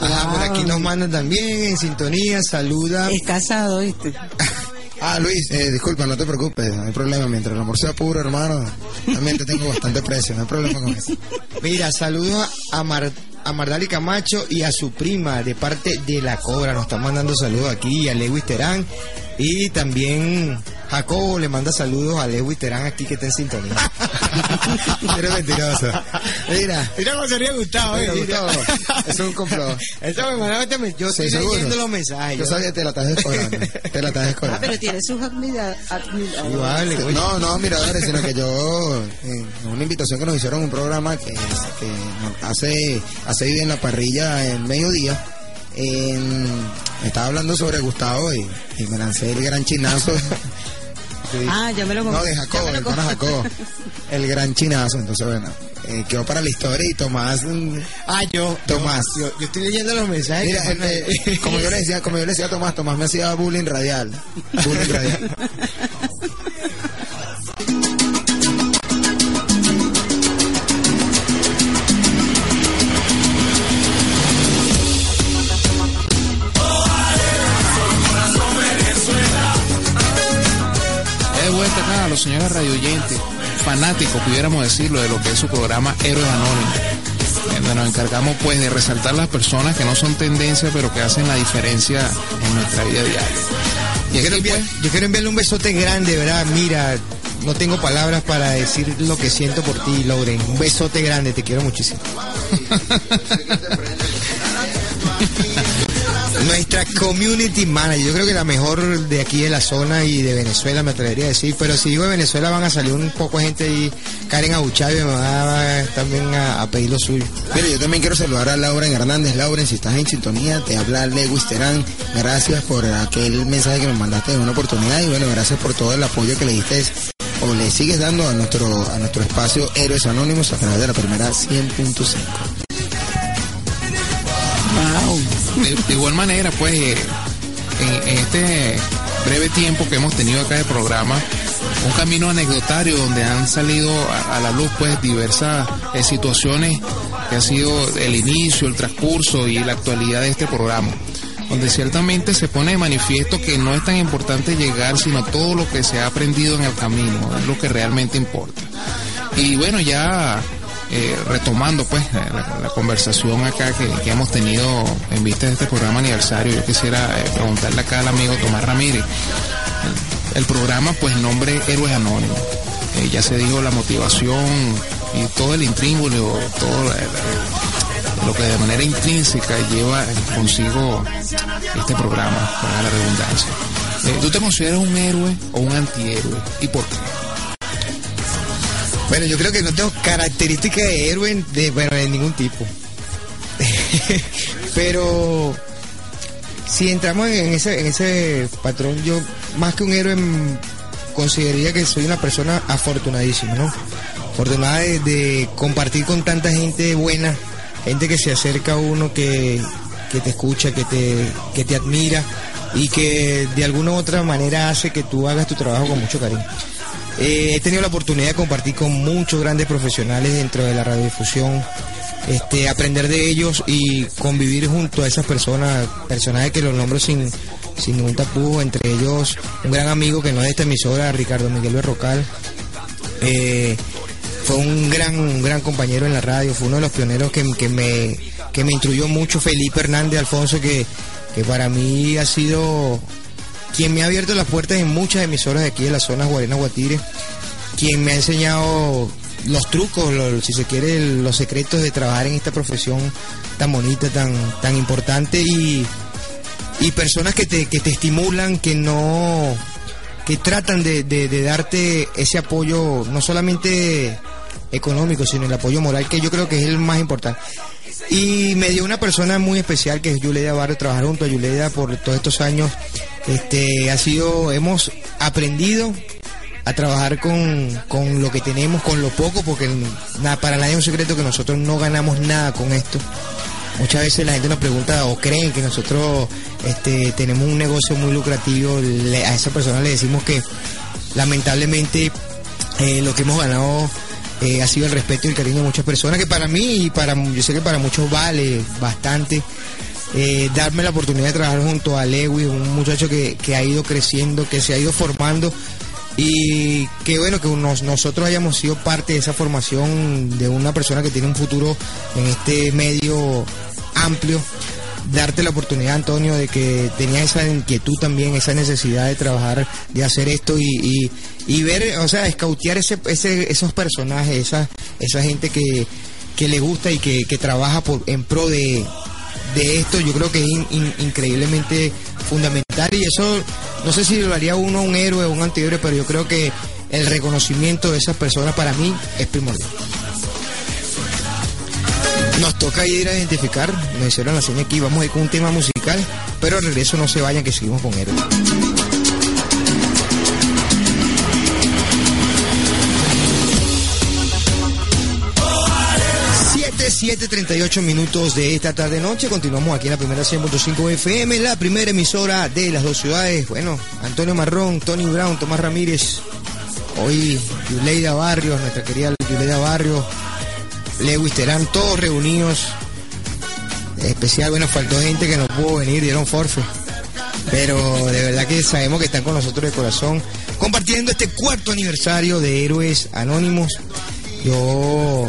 Ajá, por aquí nos mandan también en sintonía, saluda. Es casado, ¿viste? Ah, Luis, eh, disculpa, no te preocupes, no hay problema. Mientras el amor sea puro, hermano, también te tengo bastante precio, no hay problema con eso. Mira, saludos a, Mar, a Mardali Camacho y a su prima de parte de La Cobra. Nos están mandando saludos aquí a Lewis Terán y también Jacobo le manda saludos a Lewis Terán aquí que está en sintonía. Eres mentiroso. Mira. Mira cómo sería Gustavo, eh. Gustavo. es un complot. Eso me mandaba Yo estoy leyendo los mensajes. Yo sabía que te la estás descolando. te la estás descolando. Ah, pero tiene sus admiradores. Igual, no, no, miradores, sino que yo, en una invitación que nos hicieron un programa que, que hace, hace en la parrilla en mediodía estaba hablando sobre Gustavo y, me lancé el gran chinazo. Ah, ya me lo No, de Jacob, el Jacob. El gran chinazo. Entonces, bueno, eh, quedó para la historia y Tomás. Mm, ah, yo. Tomás. Yo, estoy leyendo los mensajes. Mira, como yo le decía, como yo le decía a Tomás, Tomás me hacía bullying radial. Bullying radial. A los señores radioyentes, fanáticos, pudiéramos decirlo, de lo que es su programa Héroes Anónimos. Donde nos encargamos pues de resaltar las personas que no son tendencia, pero que hacen la diferencia en nuestra vida diaria. Y yo, quiero yo quiero enviarle un besote grande, ¿verdad? Mira, no tengo palabras para decir lo que siento por ti, Lauren. Un besote grande, te quiero muchísimo. Nuestra community manager, yo creo que la mejor de aquí de la zona y de Venezuela me atrevería a decir, pero si digo de Venezuela van a salir un poco gente ahí, Karen Abuchavi me va también a, pedir lo suyo. Pero yo también quiero saludar a Lauren Hernández. Lauren, si estás en sintonía, te habla Lewis Terán. Gracias por aquel mensaje que me mandaste de una oportunidad y bueno, gracias por todo el apoyo que le diste o le sigues dando a nuestro, a nuestro espacio Héroes Anónimos a través de la primera 100.5. De, igual manera, pues, eh, en, este breve tiempo que hemos tenido acá de programa, un camino anecdotario donde han salido a, la luz, pues, diversas eh, situaciones que ha sido el inicio, el transcurso y la actualidad de este programa donde ciertamente se pone de manifiesto que no es tan importante llegar, sino todo lo que se ha aprendido en el camino, es lo que realmente importa. Y bueno, ya eh, retomando pues la, conversación acá que, hemos tenido en vista de este programa aniversario, yo quisiera eh, preguntarle acá al amigo Tomás Ramírez. El, programa pues nombre Héroes Anónimos. Eh, ya se dijo la motivación y todo el intríngulo, todo lo que de manera intrínseca lleva consigo este programa, para la redundancia. ¿Tú te consideras un héroe o un antihéroe? ¿Y por qué? Bueno, yo creo que no tengo características de héroe de, bueno, de ningún tipo. Pero si entramos en ese, en ese patrón, yo más que un héroe consideraría que soy una persona afortunadísima, ¿no? Afortunada de, compartir con tanta gente buena, gente que se acerca a uno, que, que te escucha, que te, que te admira y que de alguna u otra manera hace que tú hagas tu trabajo con mucho cariño. Eh, he tenido la oportunidad de compartir con muchos grandes profesionales dentro de la radiodifusión, este, aprender de ellos y convivir junto a esas personas, personajes que los nombro sin, ningún tapujo, entre ellos un gran amigo que no es de esta emisora, Ricardo Miguel Berrocal, Eh, fue un gran, un gran compañero en la radio, fue uno de los pioneros que, que me, que me instruyó mucho, Felipe Hernández Alfonso, que, que para mí ha sido quien me ha abierto las puertas en muchas emisoras de aquí de la zona Guarena Guatire, quien me ha enseñado los trucos, si se quiere, los secretos de trabajar en esta profesión tan bonita, tan, tan importante y, personas que te, que te estimulan, que no, que tratan de darte ese apoyo, no solamente económico, sino el apoyo moral, que yo creo que es el más importante. Y me dio una persona muy especial que es Yuleda Barrio, trabajar junto a Yuleda por todos estos años. Este, ha sido, hemos aprendido a trabajar con, con lo que tenemos, con lo poco, porque nada, para nadie es un secreto que nosotros no ganamos nada con esto. Muchas veces la gente nos pregunta o creen que nosotros este, tenemos un negocio muy lucrativo. Le- a esa persona le decimos que lamentablemente eh, lo que hemos ganado eh, ha sido el respeto y el cariño de muchas personas, que para mí y para yo sé que para muchos vale bastante. Eh, darme la oportunidad de trabajar junto a Lewis, un muchacho que, que ha ido creciendo, que se ha ido formando y que bueno que nos- nosotros hayamos sido parte de esa formación de una persona que tiene un futuro en este medio amplio darte la oportunidad Antonio de que tenías esa inquietud también esa necesidad de trabajar de hacer esto y, y, y ver o sea escautear ese, ese, esos personajes esa, esa gente que, que le gusta y que, que trabaja por, en pro de, de esto yo creo que es in- in- increíblemente fundamental y eso no sé si lo haría uno un héroe o un antihéroe pero yo creo que el reconocimiento de esas personas para mí es primordial nos toca ir a identificar nos hicieron la señal aquí vamos a ir con un tema musical pero al regreso no se vayan que seguimos con héroe Siete, siete, 38 minutos de esta tarde noche. Continuamos aquí en la primera 100.5 FM, la primera emisora de las dos ciudades. Bueno, Antonio Marrón, Tony Brown, Tomás Ramírez. Hoy Yuleida Barrios, nuestra querida Yuleida Barrios, Lewis Terán, todos reunidos. Especial, bueno, faltó gente que no pudo venir, dieron forfe. Pero de verdad que sabemos que están con nosotros de corazón, compartiendo este cuarto aniversario de Héroes Anónimos. Yo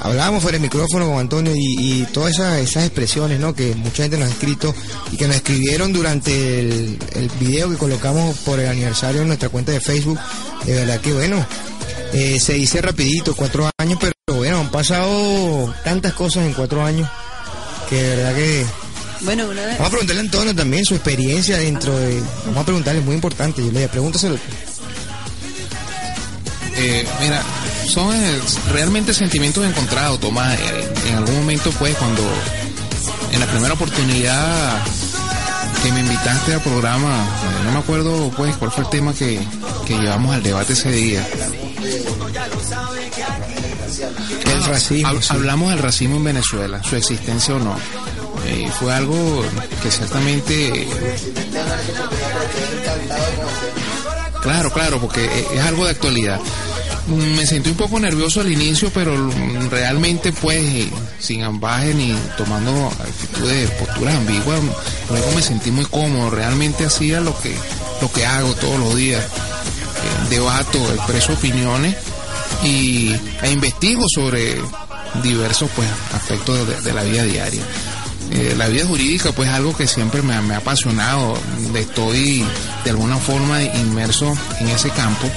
hablábamos fuera del micrófono con Antonio y, todas esas, esas expresiones ¿no? que mucha gente nos ha escrito y que nos escribieron durante el, el video que colocamos por el aniversario en nuestra cuenta de Facebook. De verdad que bueno, eh, se dice rapidito, cuatro años, pero bueno, han pasado tantas cosas en cuatro años que de verdad que... Bueno, una de- Vamos a preguntarle a Antonio también su experiencia dentro de... Vamos a preguntarle, es muy importante, yo le digo, pregúntaselo. Eh, mira, son eh, realmente sentimientos encontrados, Tomás. Eh, en algún momento, pues, cuando en la primera oportunidad que me invitaste al programa, no me acuerdo, pues, cuál fue el tema que, que llevamos al debate ese día. El racismo. Hab-. Hablamos del racismo en Venezuela, su existencia o no. Eh, fue algo que ciertamente... Claro, claro, porque es algo de actualidad. Mm, Me sentí un poco nervioso al inicio, pero realmente pues sin ambaje ni tomando actitudes, posturas ambiguas, luego me sentí muy cómodo, realmente hacía lo que, lo que hago todos los días. Eh, debato, expreso opiniones y e investigo sobre diversos pues aspectos de, la vida diaria. Eh, la vida jurídica pues es algo que siempre me, me ha apasionado, estoy de alguna forma inmerso en ese campo,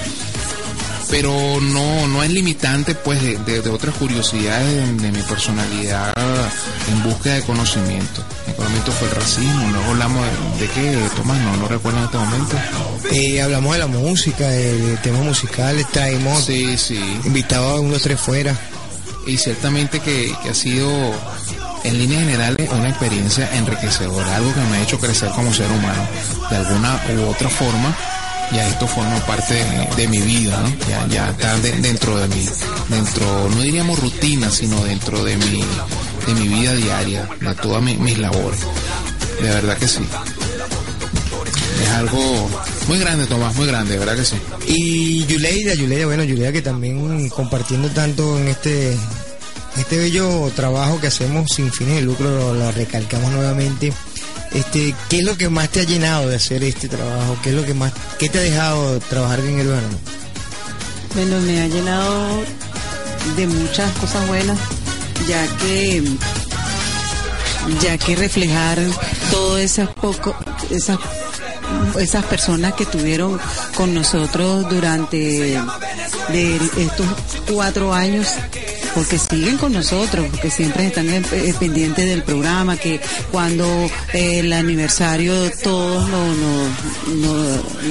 pero no, no es limitante pues de, de- de otras curiosidades de, de mi personalidad en búsqueda de conocimiento. En momento fue el racismo, luego hablamos de, qué, Tomás, no, no recuerdo en este momento. Eh, hablamos de la música, de, de temas musicales, traemos Sí, sí. invitados a unos tres fuera. y ciertamente que, que ha sido en líneas generales una experiencia enriquecedora, algo que me ha hecho crecer como ser humano de alguna u otra forma. Ya esto forma parte de, mi vida, ¿no? Ya, ya está de- dentro de mi, dentro, no diríamos rutina, sino dentro de mi, de mi vida diaria, de todas mi- mis labores. De verdad que sí. Es algo muy grande, Tomás, muy grande, de verdad que sí. Y Yuleida, Yuleida, bueno, Yuleida que también compartiendo tanto en este este bello trabajo que hacemos sin fines de lucro, lo, lo recalcamos nuevamente. Este, ¿qué es lo que más te ha llenado de hacer este trabajo? ¿Qué es lo que más, qué te ha dejado trabajar en el verano? Bueno, me ha llenado de muchas cosas buenas, ya que ya que reflejar todas esas poco, esas esas personas que estuvieron con nosotros durante estos cuatro años porque siguen con nosotros, porque siempre están pendientes del programa, que cuando eh, el aniversario todos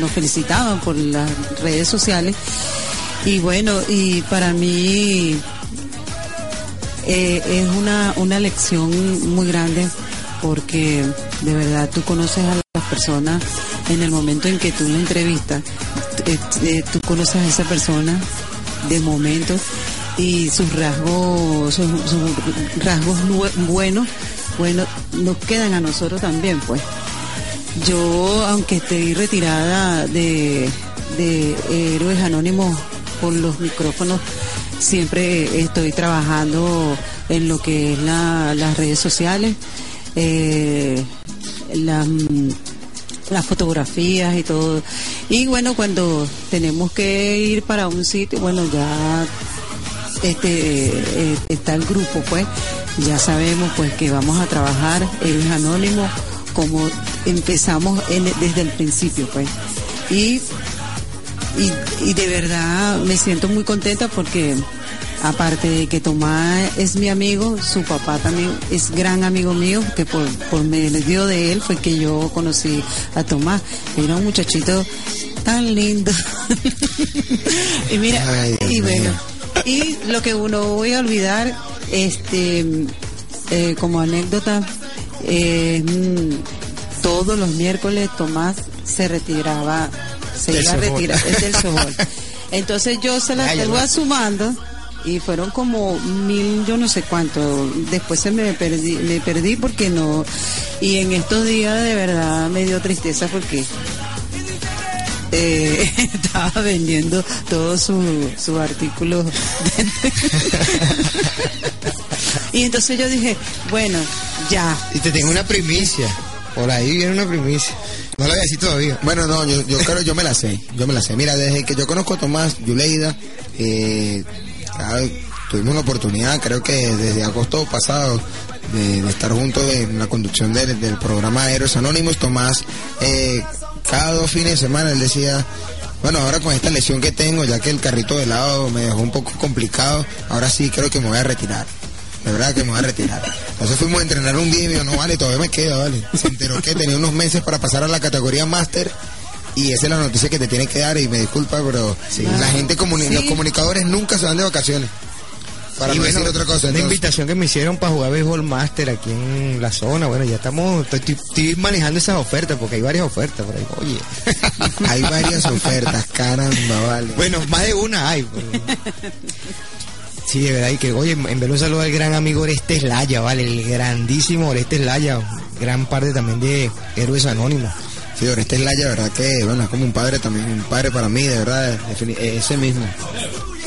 nos felicitaban por las redes sociales. Y bueno, y para mí eh, es una, una lección muy grande porque de verdad tú conoces a las personas en el momento en que tú la entrevistas, eh, tú conoces a esa persona de momento y sus rasgos, sus, rasgos buenos, bueno, nos quedan a nosotros también, pues. Yo, aunque estoy retirada de, de Héroes Anónimos por los micrófonos, siempre estoy trabajando en lo que es la, las redes sociales, eh, las fotografías y todo. Y bueno, cuando tenemos que ir para un sitio, bueno, ya este eh, está el grupo, pues ya sabemos pues que vamos a trabajar en Anónimo como empezamos desde el principio, pues. Y, y, de verdad me siento muy contenta porque aparte de que Tomás es mi amigo, su papá también es gran amigo mío, que por, por medio de él fue que yo conocí a Tomás. Era un muchachito tan lindo. y mira, y bueno y lo que uno voy a olvidar, este, eh, como anécdota, eh, todos los miércoles Tomás se retiraba, se iba a retirar del sobol. Entonces yo se las tengo sumando y fueron como mil, yo no sé cuánto. Después se me perdí, me perdí porque no. Y en estos días de verdad me dio tristeza porque eh, estaba vendiendo todos sus su artículos. y entonces yo dije, bueno, ya. Y te tengo una primicia. Por ahí viene una primicia. No la voy a decir todavía. Bueno, no, yo, yo creo, yo me la sé, yo me la sé. Mira, desde que yo conozco a Tomás Yuleida, eh, tuvimos la oportunidad, creo que desde agosto pasado, de, estar juntos en la conducción del, del programa Héroes Anónimos. Tomás eh, cada dos fines de semana él decía, bueno, ahora con esta lesión que tengo, ya que el carrito de lado me dejó un poco complicado, ahora sí creo que me voy a retirar. De verdad que me voy a retirar. Entonces fuimos a entrenar un día y me dijo, no vale, todavía me queda, vale. Se enteró que tenía unos meses para pasar a la categoría máster y esa es la noticia que te tiene que dar y me disculpa, pero la gente, los comunicadores nunca se van de vacaciones. Para y bueno, otra cosa. Una invitación que me hicieron para jugar béisbol master aquí en la zona. Bueno, ya estamos, estoy, manejando esas ofertas porque hay varias ofertas por ahí. Oye, hay varias ofertas, caramba, vale. Bueno, más de una hay. Sí, de verdad, y que, oye, en vez de un saludo al gran amigo Oreste Laya, ¿vale? El grandísimo Oreste Laya, gran parte también de Héroes Anónimos. Sí, Oreste Laya, verdad que, bueno, es como un padre también, un padre para mí, de verdad, ese mismo.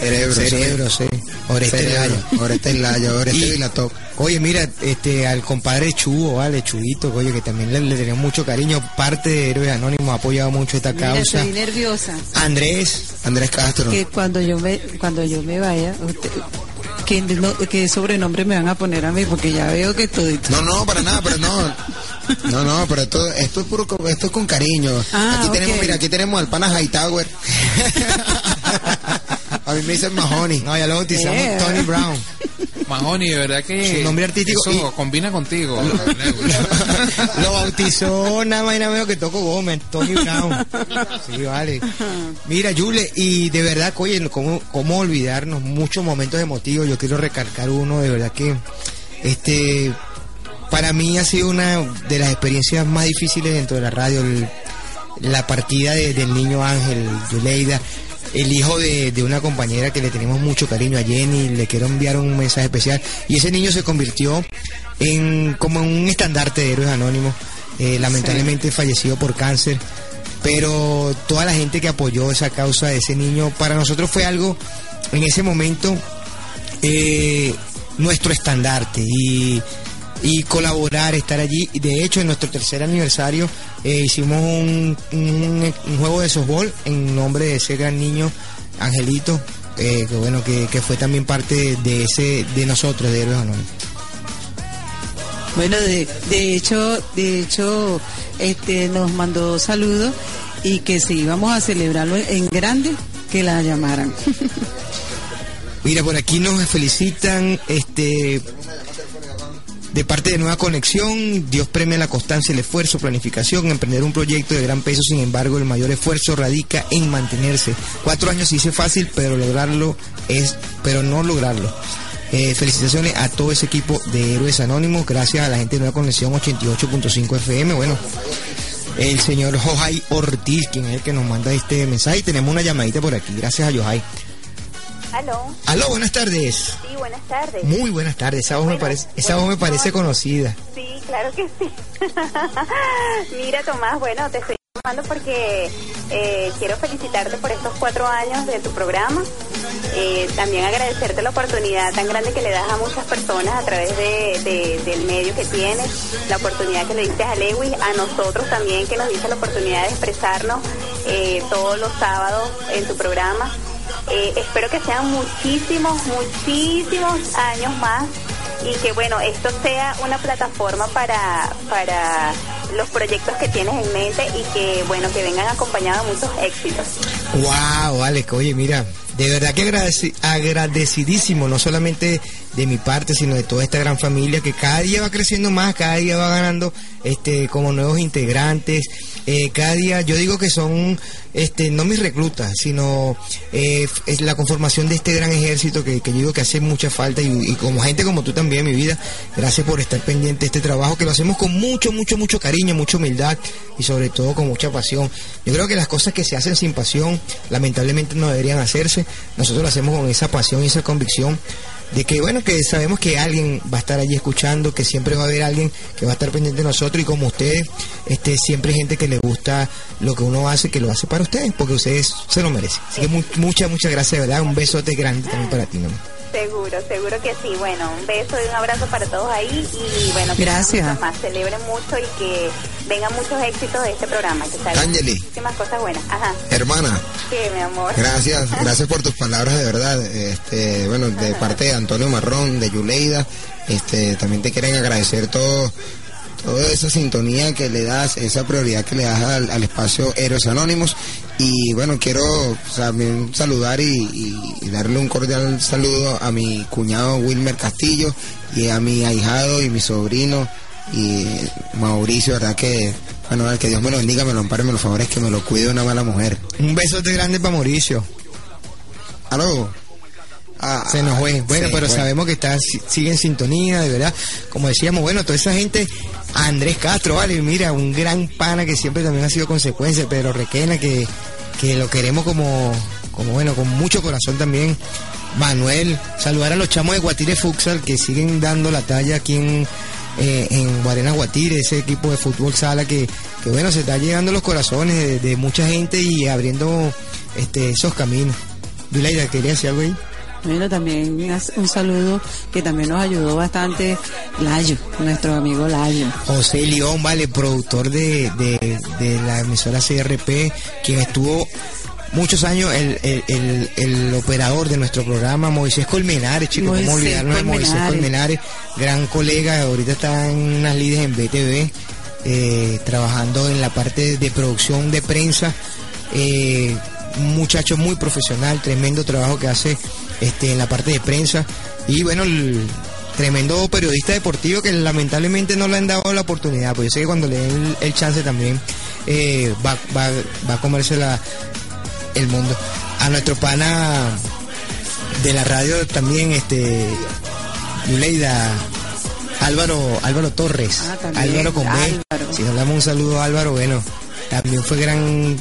Cerebro, cerebro, sí. Oreste Laya. Oreste Laya, Oreste y, la top. Oye, mira, este, al compadre Chugo, vale, Chuguito, oye, que también le, le tenemos mucho cariño. Parte de Héroes Anónimos ha apoyado mucho esta causa. Estoy nerviosa. Andrés, Andrés Castro. Que cuando yo me, cuando yo me vaya, ¿qué, ¿qué sobrenombre me van a poner a mí? Porque ya veo que todo. No, no, para nada, pero no. No, no, pero esto, esto es puro, esto es con cariño. Ah, aquí tenemos, mira, aquí tenemos al pana Hightower. A mí me dicen Mahoney. No, ya lo bautizamos Tony Brown. Mahoney, de verdad que. Su nombre artístico. Eso combina contigo. lo bautizó nada más y nada menos que Toco Gómez, Tony Brown. Sí, vale. Mira, Jule, y de verdad, oye, ¿cómo, cómo olvidarnos muchos momentos emotivos? Yo quiero recargar uno, de verdad que. Este. Para mí ha sido una de las experiencias más difíciles dentro de la radio. la partida del niño Ángel, Yuleida el hijo de, una compañera que le tenemos mucho cariño a Jenny, le quiero enviar un mensaje especial. Y ese niño se convirtió en como un estandarte de héroes anónimos, eh, lamentablemente fallecido por cáncer. Pero toda la gente que apoyó esa causa de ese niño, para nosotros fue algo en ese momento eh, nuestro estandarte. Y y colaborar, estar allí. De hecho, en nuestro tercer aniversario eh, hicimos un, un, juego de softball en nombre de ese gran niño, Angelito, eh, que bueno, que, que, fue también parte de ese de nosotros, de Héroes Anónimos. Bueno, de, de hecho, de hecho, este nos mandó saludos y que si íbamos a celebrarlo en grande, que la llamaran. Mira, por aquí nos felicitan este de parte de Nueva Conexión, Dios premia la constancia, el esfuerzo, planificación, emprender un proyecto de gran peso, sin embargo, el mayor esfuerzo radica en mantenerse. Cuatro años se fácil, pero lograrlo es, pero no lograrlo. Eh, felicitaciones a todo ese equipo de Héroes Anónimos, gracias a la gente de Nueva Conexión 88.5 FM. Bueno, el señor Jojai Ortiz, quien es el que nos manda este mensaje. Y tenemos una llamadita por aquí. Gracias a Jojai. Aló. Aló, buenas tardes. Sí, buenas tardes. Muy buenas tardes. Esa voz me parece, esa voz me parece conocida. Sí, claro que sí. Mira, Tomás, bueno, te estoy llamando porque eh, quiero felicitarte por estos cuatro años de tu programa. Eh, también agradecerte la oportunidad tan grande que le das a muchas personas a través de, del medio que tienes, la oportunidad que le diste a Lewis, a nosotros también que nos diste la oportunidad de expresarnos eh, todos los sábados en tu programa. Eh, espero que sean muchísimos, muchísimos años más y que bueno, esto sea una plataforma para, para los proyectos que tienes en mente y que bueno, que vengan acompañados de muchos éxitos. Wow, Alex, oye, mira, de verdad que agradecidísimo, no solamente de mi parte, sino de toda esta gran familia que cada día va creciendo más, cada día va ganando este como nuevos integrantes, eh, cada día yo digo que son este no mis reclutas, sino eh, es la conformación de este gran ejército que, yo digo que hace mucha falta y, como gente como tú también, mi vida, gracias por estar pendiente de este trabajo que lo hacemos con mucho, mucho, mucho cariño, mucha humildad y sobre todo con mucha pasión. Yo creo que las cosas que se hacen sin pasión, lamentablemente no deberían hacerse nosotros lo hacemos con esa pasión y esa convicción de que bueno que sabemos que alguien va a estar allí escuchando que siempre va a haber alguien que va a estar pendiente de nosotros y como ustedes este siempre hay gente que le gusta lo que uno hace que lo hace para ustedes porque ustedes se lo merecen así que muchas muchas gracias verdad un besote grande también para ti ¿no? Seguro, seguro que sí. Bueno, un beso y un abrazo para todos ahí y bueno, gracias. más celebren mucho y que vengan muchos éxitos de este programa. Que Angeli. Muchísimas cosas buenas. Ajá. Hermana. Sí, mi amor. Gracias, gracias por tus palabras de verdad. Este, bueno, de parte de Antonio Marrón, de Yuleida, este, también te quieren agradecer todo toda esa sintonía que le das, esa prioridad que le das al, espacio Héroes Anónimos. Y bueno, quiero también saludar y, darle un cordial saludo a mi cuñado Wilmer Castillo y a mi ahijado y mi sobrino y Mauricio, ¿verdad? Que, bueno, que Dios me lo bendiga, me lo ampare, me lo favorezca, que me lo cuide una mala mujer. Un besote grande para Mauricio. ¿Aló? Ah, se nos fue. Bueno, pero sabemos que está, sigue en sintonía, de verdad. Como decíamos, bueno, toda esa gente, Andrés Castro, vale, mira, un gran pana que siempre también ha sido consecuencia, Pedro Requena, que, que lo queremos como, como bueno, con mucho corazón también. Manuel, saludar a los chamos de Guatire Futsal que siguen dando la talla aquí en, eh, en Guarena Guatire, ese equipo de fútbol sala que, que bueno, se está llegando los corazones de, de mucha gente y abriendo este, esos caminos. Vilaida, ¿quería decir algo ahí? Bueno, también un saludo que también nos ayudó bastante Layo, nuestro amigo Layo. José León, vale, productor de, de, la emisora CRP, quien estuvo muchos años el, el, el, operador de nuestro programa, Moisés Colmenares, chicos, ¿cómo olvidarnos de Moisés Colmenares? Gran colega, ahorita está en unas líderes en BTV, eh, trabajando en la parte de producción de prensa. Eh, un muchacho muy profesional, tremendo trabajo que hace este, en la parte de prensa. Y bueno, el tremendo periodista deportivo que lamentablemente no le han dado la oportunidad, pues yo sé que cuando le den el, chance también eh, va, va, va, a comerse la, el mundo. A nuestro pana de la radio también, este, Yuleida, Álvaro, Álvaro Torres, ah, Álvaro Comé. Si nos damos un saludo a Álvaro, bueno, también fue gran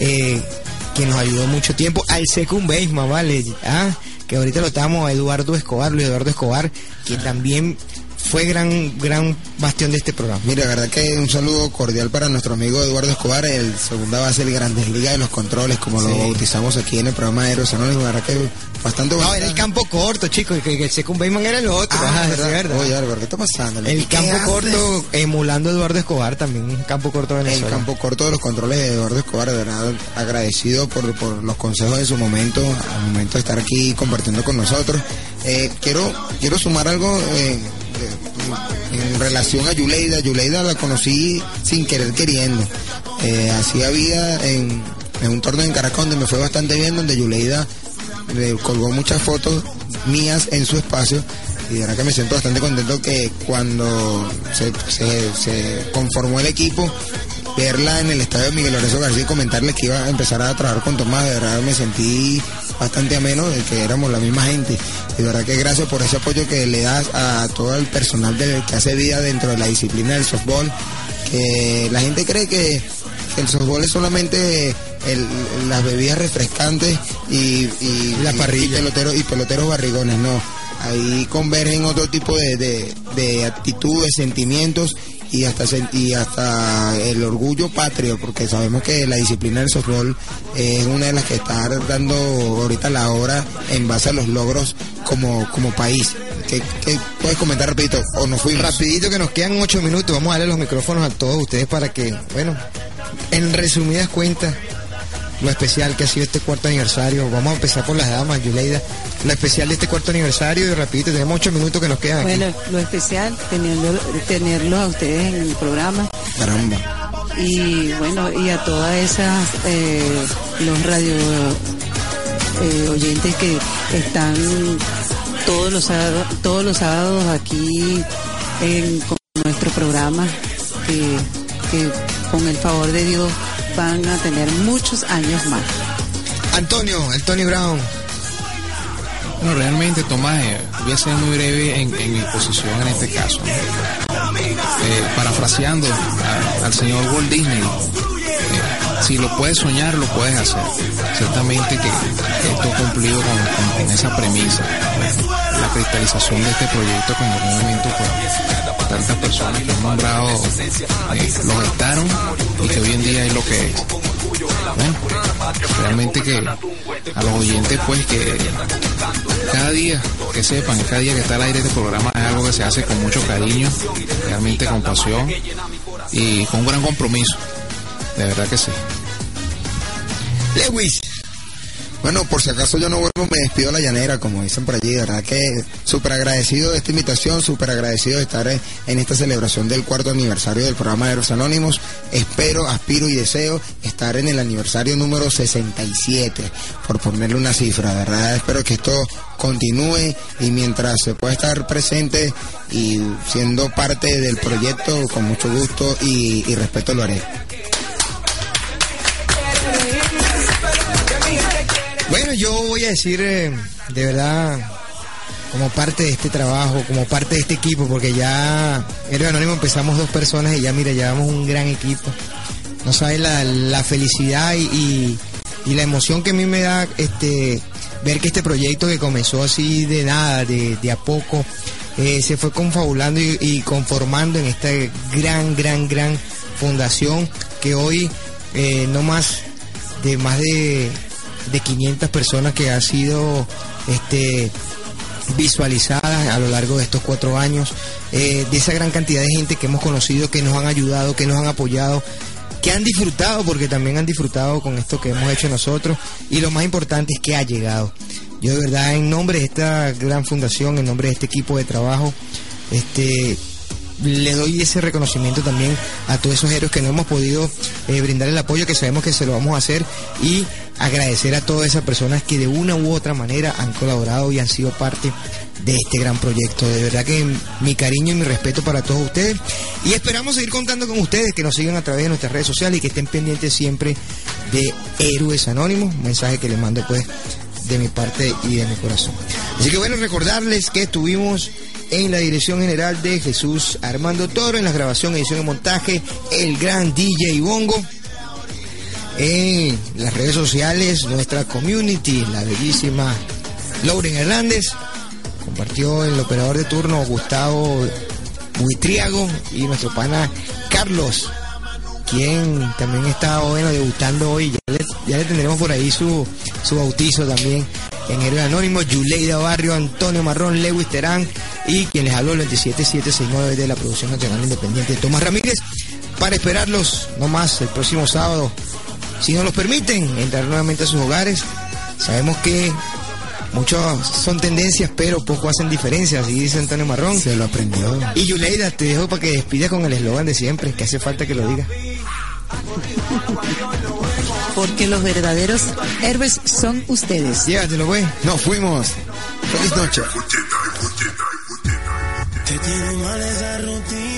eh, que nos ayudó mucho tiempo. Al Secund ¿vale? ¿Ah? Que ahorita lo estamos Eduardo Escobar, Luis Eduardo Escobar, que también fue gran, gran bastión de este programa. Mira, la verdad que un saludo cordial para nuestro amigo Eduardo Escobar, el segunda base del Grandes Ligas de los Controles, como lo bautizamos aquí en el programa de Eros Anónimos, la verdad que bastante No, era el campo corto, chicos, que, que el second baseman era el otro. Ah, Ajá, ¿verdad? sí, verdad. Oye, Álvaro, ¿qué está pasando? El ¿Qué campo haces? corto, emulando a Eduardo Escobar también, un campo corto de El Venezuela. campo corto de los controles de Eduardo Escobar, de verdad agradecido por, por los consejos de su momento, al momento de estar aquí compartiendo con nosotros. Eh, quiero, quiero sumar algo eh, en relación a Yuleida. Yuleida la conocí sin querer queriendo. Eh, hacía vida en, un torneo en Caracas donde me fue bastante bien, donde Yuleida le colgó muchas fotos mías en su espacio y de verdad que me siento bastante contento que cuando se, se- se conformó el equipo verla en el estadio Miguel Lorenzo García y comentarle que iba a empezar a trabajar con Tomás, de verdad me sentí bastante ameno de que éramos la misma gente. Y de verdad que gracias por ese apoyo que le das a todo el personal del- que hace vida dentro de la disciplina del softball, que la gente cree que, que el softball es solamente el- las bebidas refrescantes y, y, La parrilla. y peloteros, y peloteros barrigones, no. Ahí convergen otro tipo de, de, de actitudes, sentimientos y hasta y hasta el orgullo patrio, porque sabemos que la disciplina del softball es una de las que está dando ahorita la hora en base a los logros como, como país. ¿Qué, qué puedes comentar rapidito? ¿O nos fuimos? Rapidito que nos quedan ocho minutos, vamos a darle los micrófonos a todos ustedes para que, bueno, en resumidas cuentas, lo especial que ha sido este cuarto aniversario, vamos a empezar por las damas, Yuleida, lo especial de este cuarto aniversario y rapidito, tenemos ocho minutos que nos quedan aquí. Bueno, lo especial, teniendo, tenerlos a ustedes en el programa Caramba. y bueno, y a todas esas, eh, los radio eh, oyentes que están todos los sábados, todos los sábados aquí en con nuestro programa, que, que con el favor de Dios van a tener muchos años más. Antonio, el Tony Brown. Bueno, realmente, Tomás, eh, voy a ser muy breve en, en mi posición en este caso. ¿no? Eh, parafraseando a- al señor Walt Disney, si lo puedes soñar, lo puedes hacer. Ciertamente que esto cumplido con esa premisa, la cristalización de este proyecto que en algún momento pues, tantas personas que han nombrado eh, lo gestaron y que hoy en día es lo que es. Bueno, realmente que a los oyentes pues que cada día que sepan, cada día que está al aire este programa es algo que se hace con mucho cariño, realmente con pasión y con un gran compromiso. De verdad que sí. Lewis. Bueno, por si acaso yo no vuelvo, me despido a la llanera, como dicen por allí, de verdad que súper agradecido de esta invitación, súper agradecido de estar en, esta celebración del cuarto aniversario del programa de los Anónimos. Espero, aspiro y deseo estar en el aniversario número 67, por ponerle una cifra, de verdad espero que esto continúe y mientras se pueda estar presente y siendo parte del proyecto, con mucho gusto y, y respeto lo haré. Bueno, yo voy a decir eh, de verdad como parte de este trabajo, como parte de este equipo, porque ya Héroe Anónimo empezamos dos personas y ya mira, llevamos un gran equipo. No sabes la, felicidad y, la emoción que a mí me da este ver que este proyecto que comenzó así de nada, de, de a poco, eh, se fue confabulando y, y conformando en esta gran, gran, gran fundación que hoy eh, no más de más de, de 500 personas que ha sido este visualizadas a lo largo de estos cuatro años, eh, de esa gran cantidad de gente que hemos conocido, que nos han ayudado, que nos han apoyado, que han disfrutado, porque también han disfrutado con esto que hemos hecho nosotros, y lo más importante es que ha llegado. Yo de verdad, en nombre de esta gran fundación, en nombre de este equipo de trabajo, este le doy ese reconocimiento también a todos esos héroes que no hemos podido eh, brindar el apoyo que sabemos que se lo vamos a hacer y agradecer a todas esas personas que de una u otra manera han colaborado y han sido parte de este gran proyecto. De verdad que mi cariño y mi respeto para todos ustedes y esperamos seguir contando con ustedes que nos sigan a través de nuestras redes sociales y que estén pendientes siempre de Héroes Anónimos, mensaje que les mando pues de mi parte y de mi corazón. Así que bueno, recordarles que estuvimos en la dirección general de Jesús Armando Toro, en la grabación, edición y montaje, el gran DJ Bongo. En las redes sociales, nuestra community, la bellísima Lauren Hernández, compartió el operador de turno Gustavo Buitriago y nuestro pana Carlos, quien también está bueno debutando hoy. Ya le, ya le tendremos por ahí su, su bautizo también en el Anónimo, Yuleida Barrio, Antonio Marrón, Lewis Terán y quien les habló el 27769 de la Producción Nacional Independiente Tomás Ramírez para esperarlos no más el próximo sábado. Si nos los permiten, entrar nuevamente a sus hogares. Sabemos que muchos son tendencias, pero poco hacen diferencia, así dice Antonio Marrón. Se lo aprendió. Y Yuleida, te dejo para que despidas con el eslogan de siempre, que hace falta que lo diga. Porque los verdaderos héroes son ustedes. Llévatelo, güey. Nos fuimos. Feliz noche. Te tiene mal esa rutina.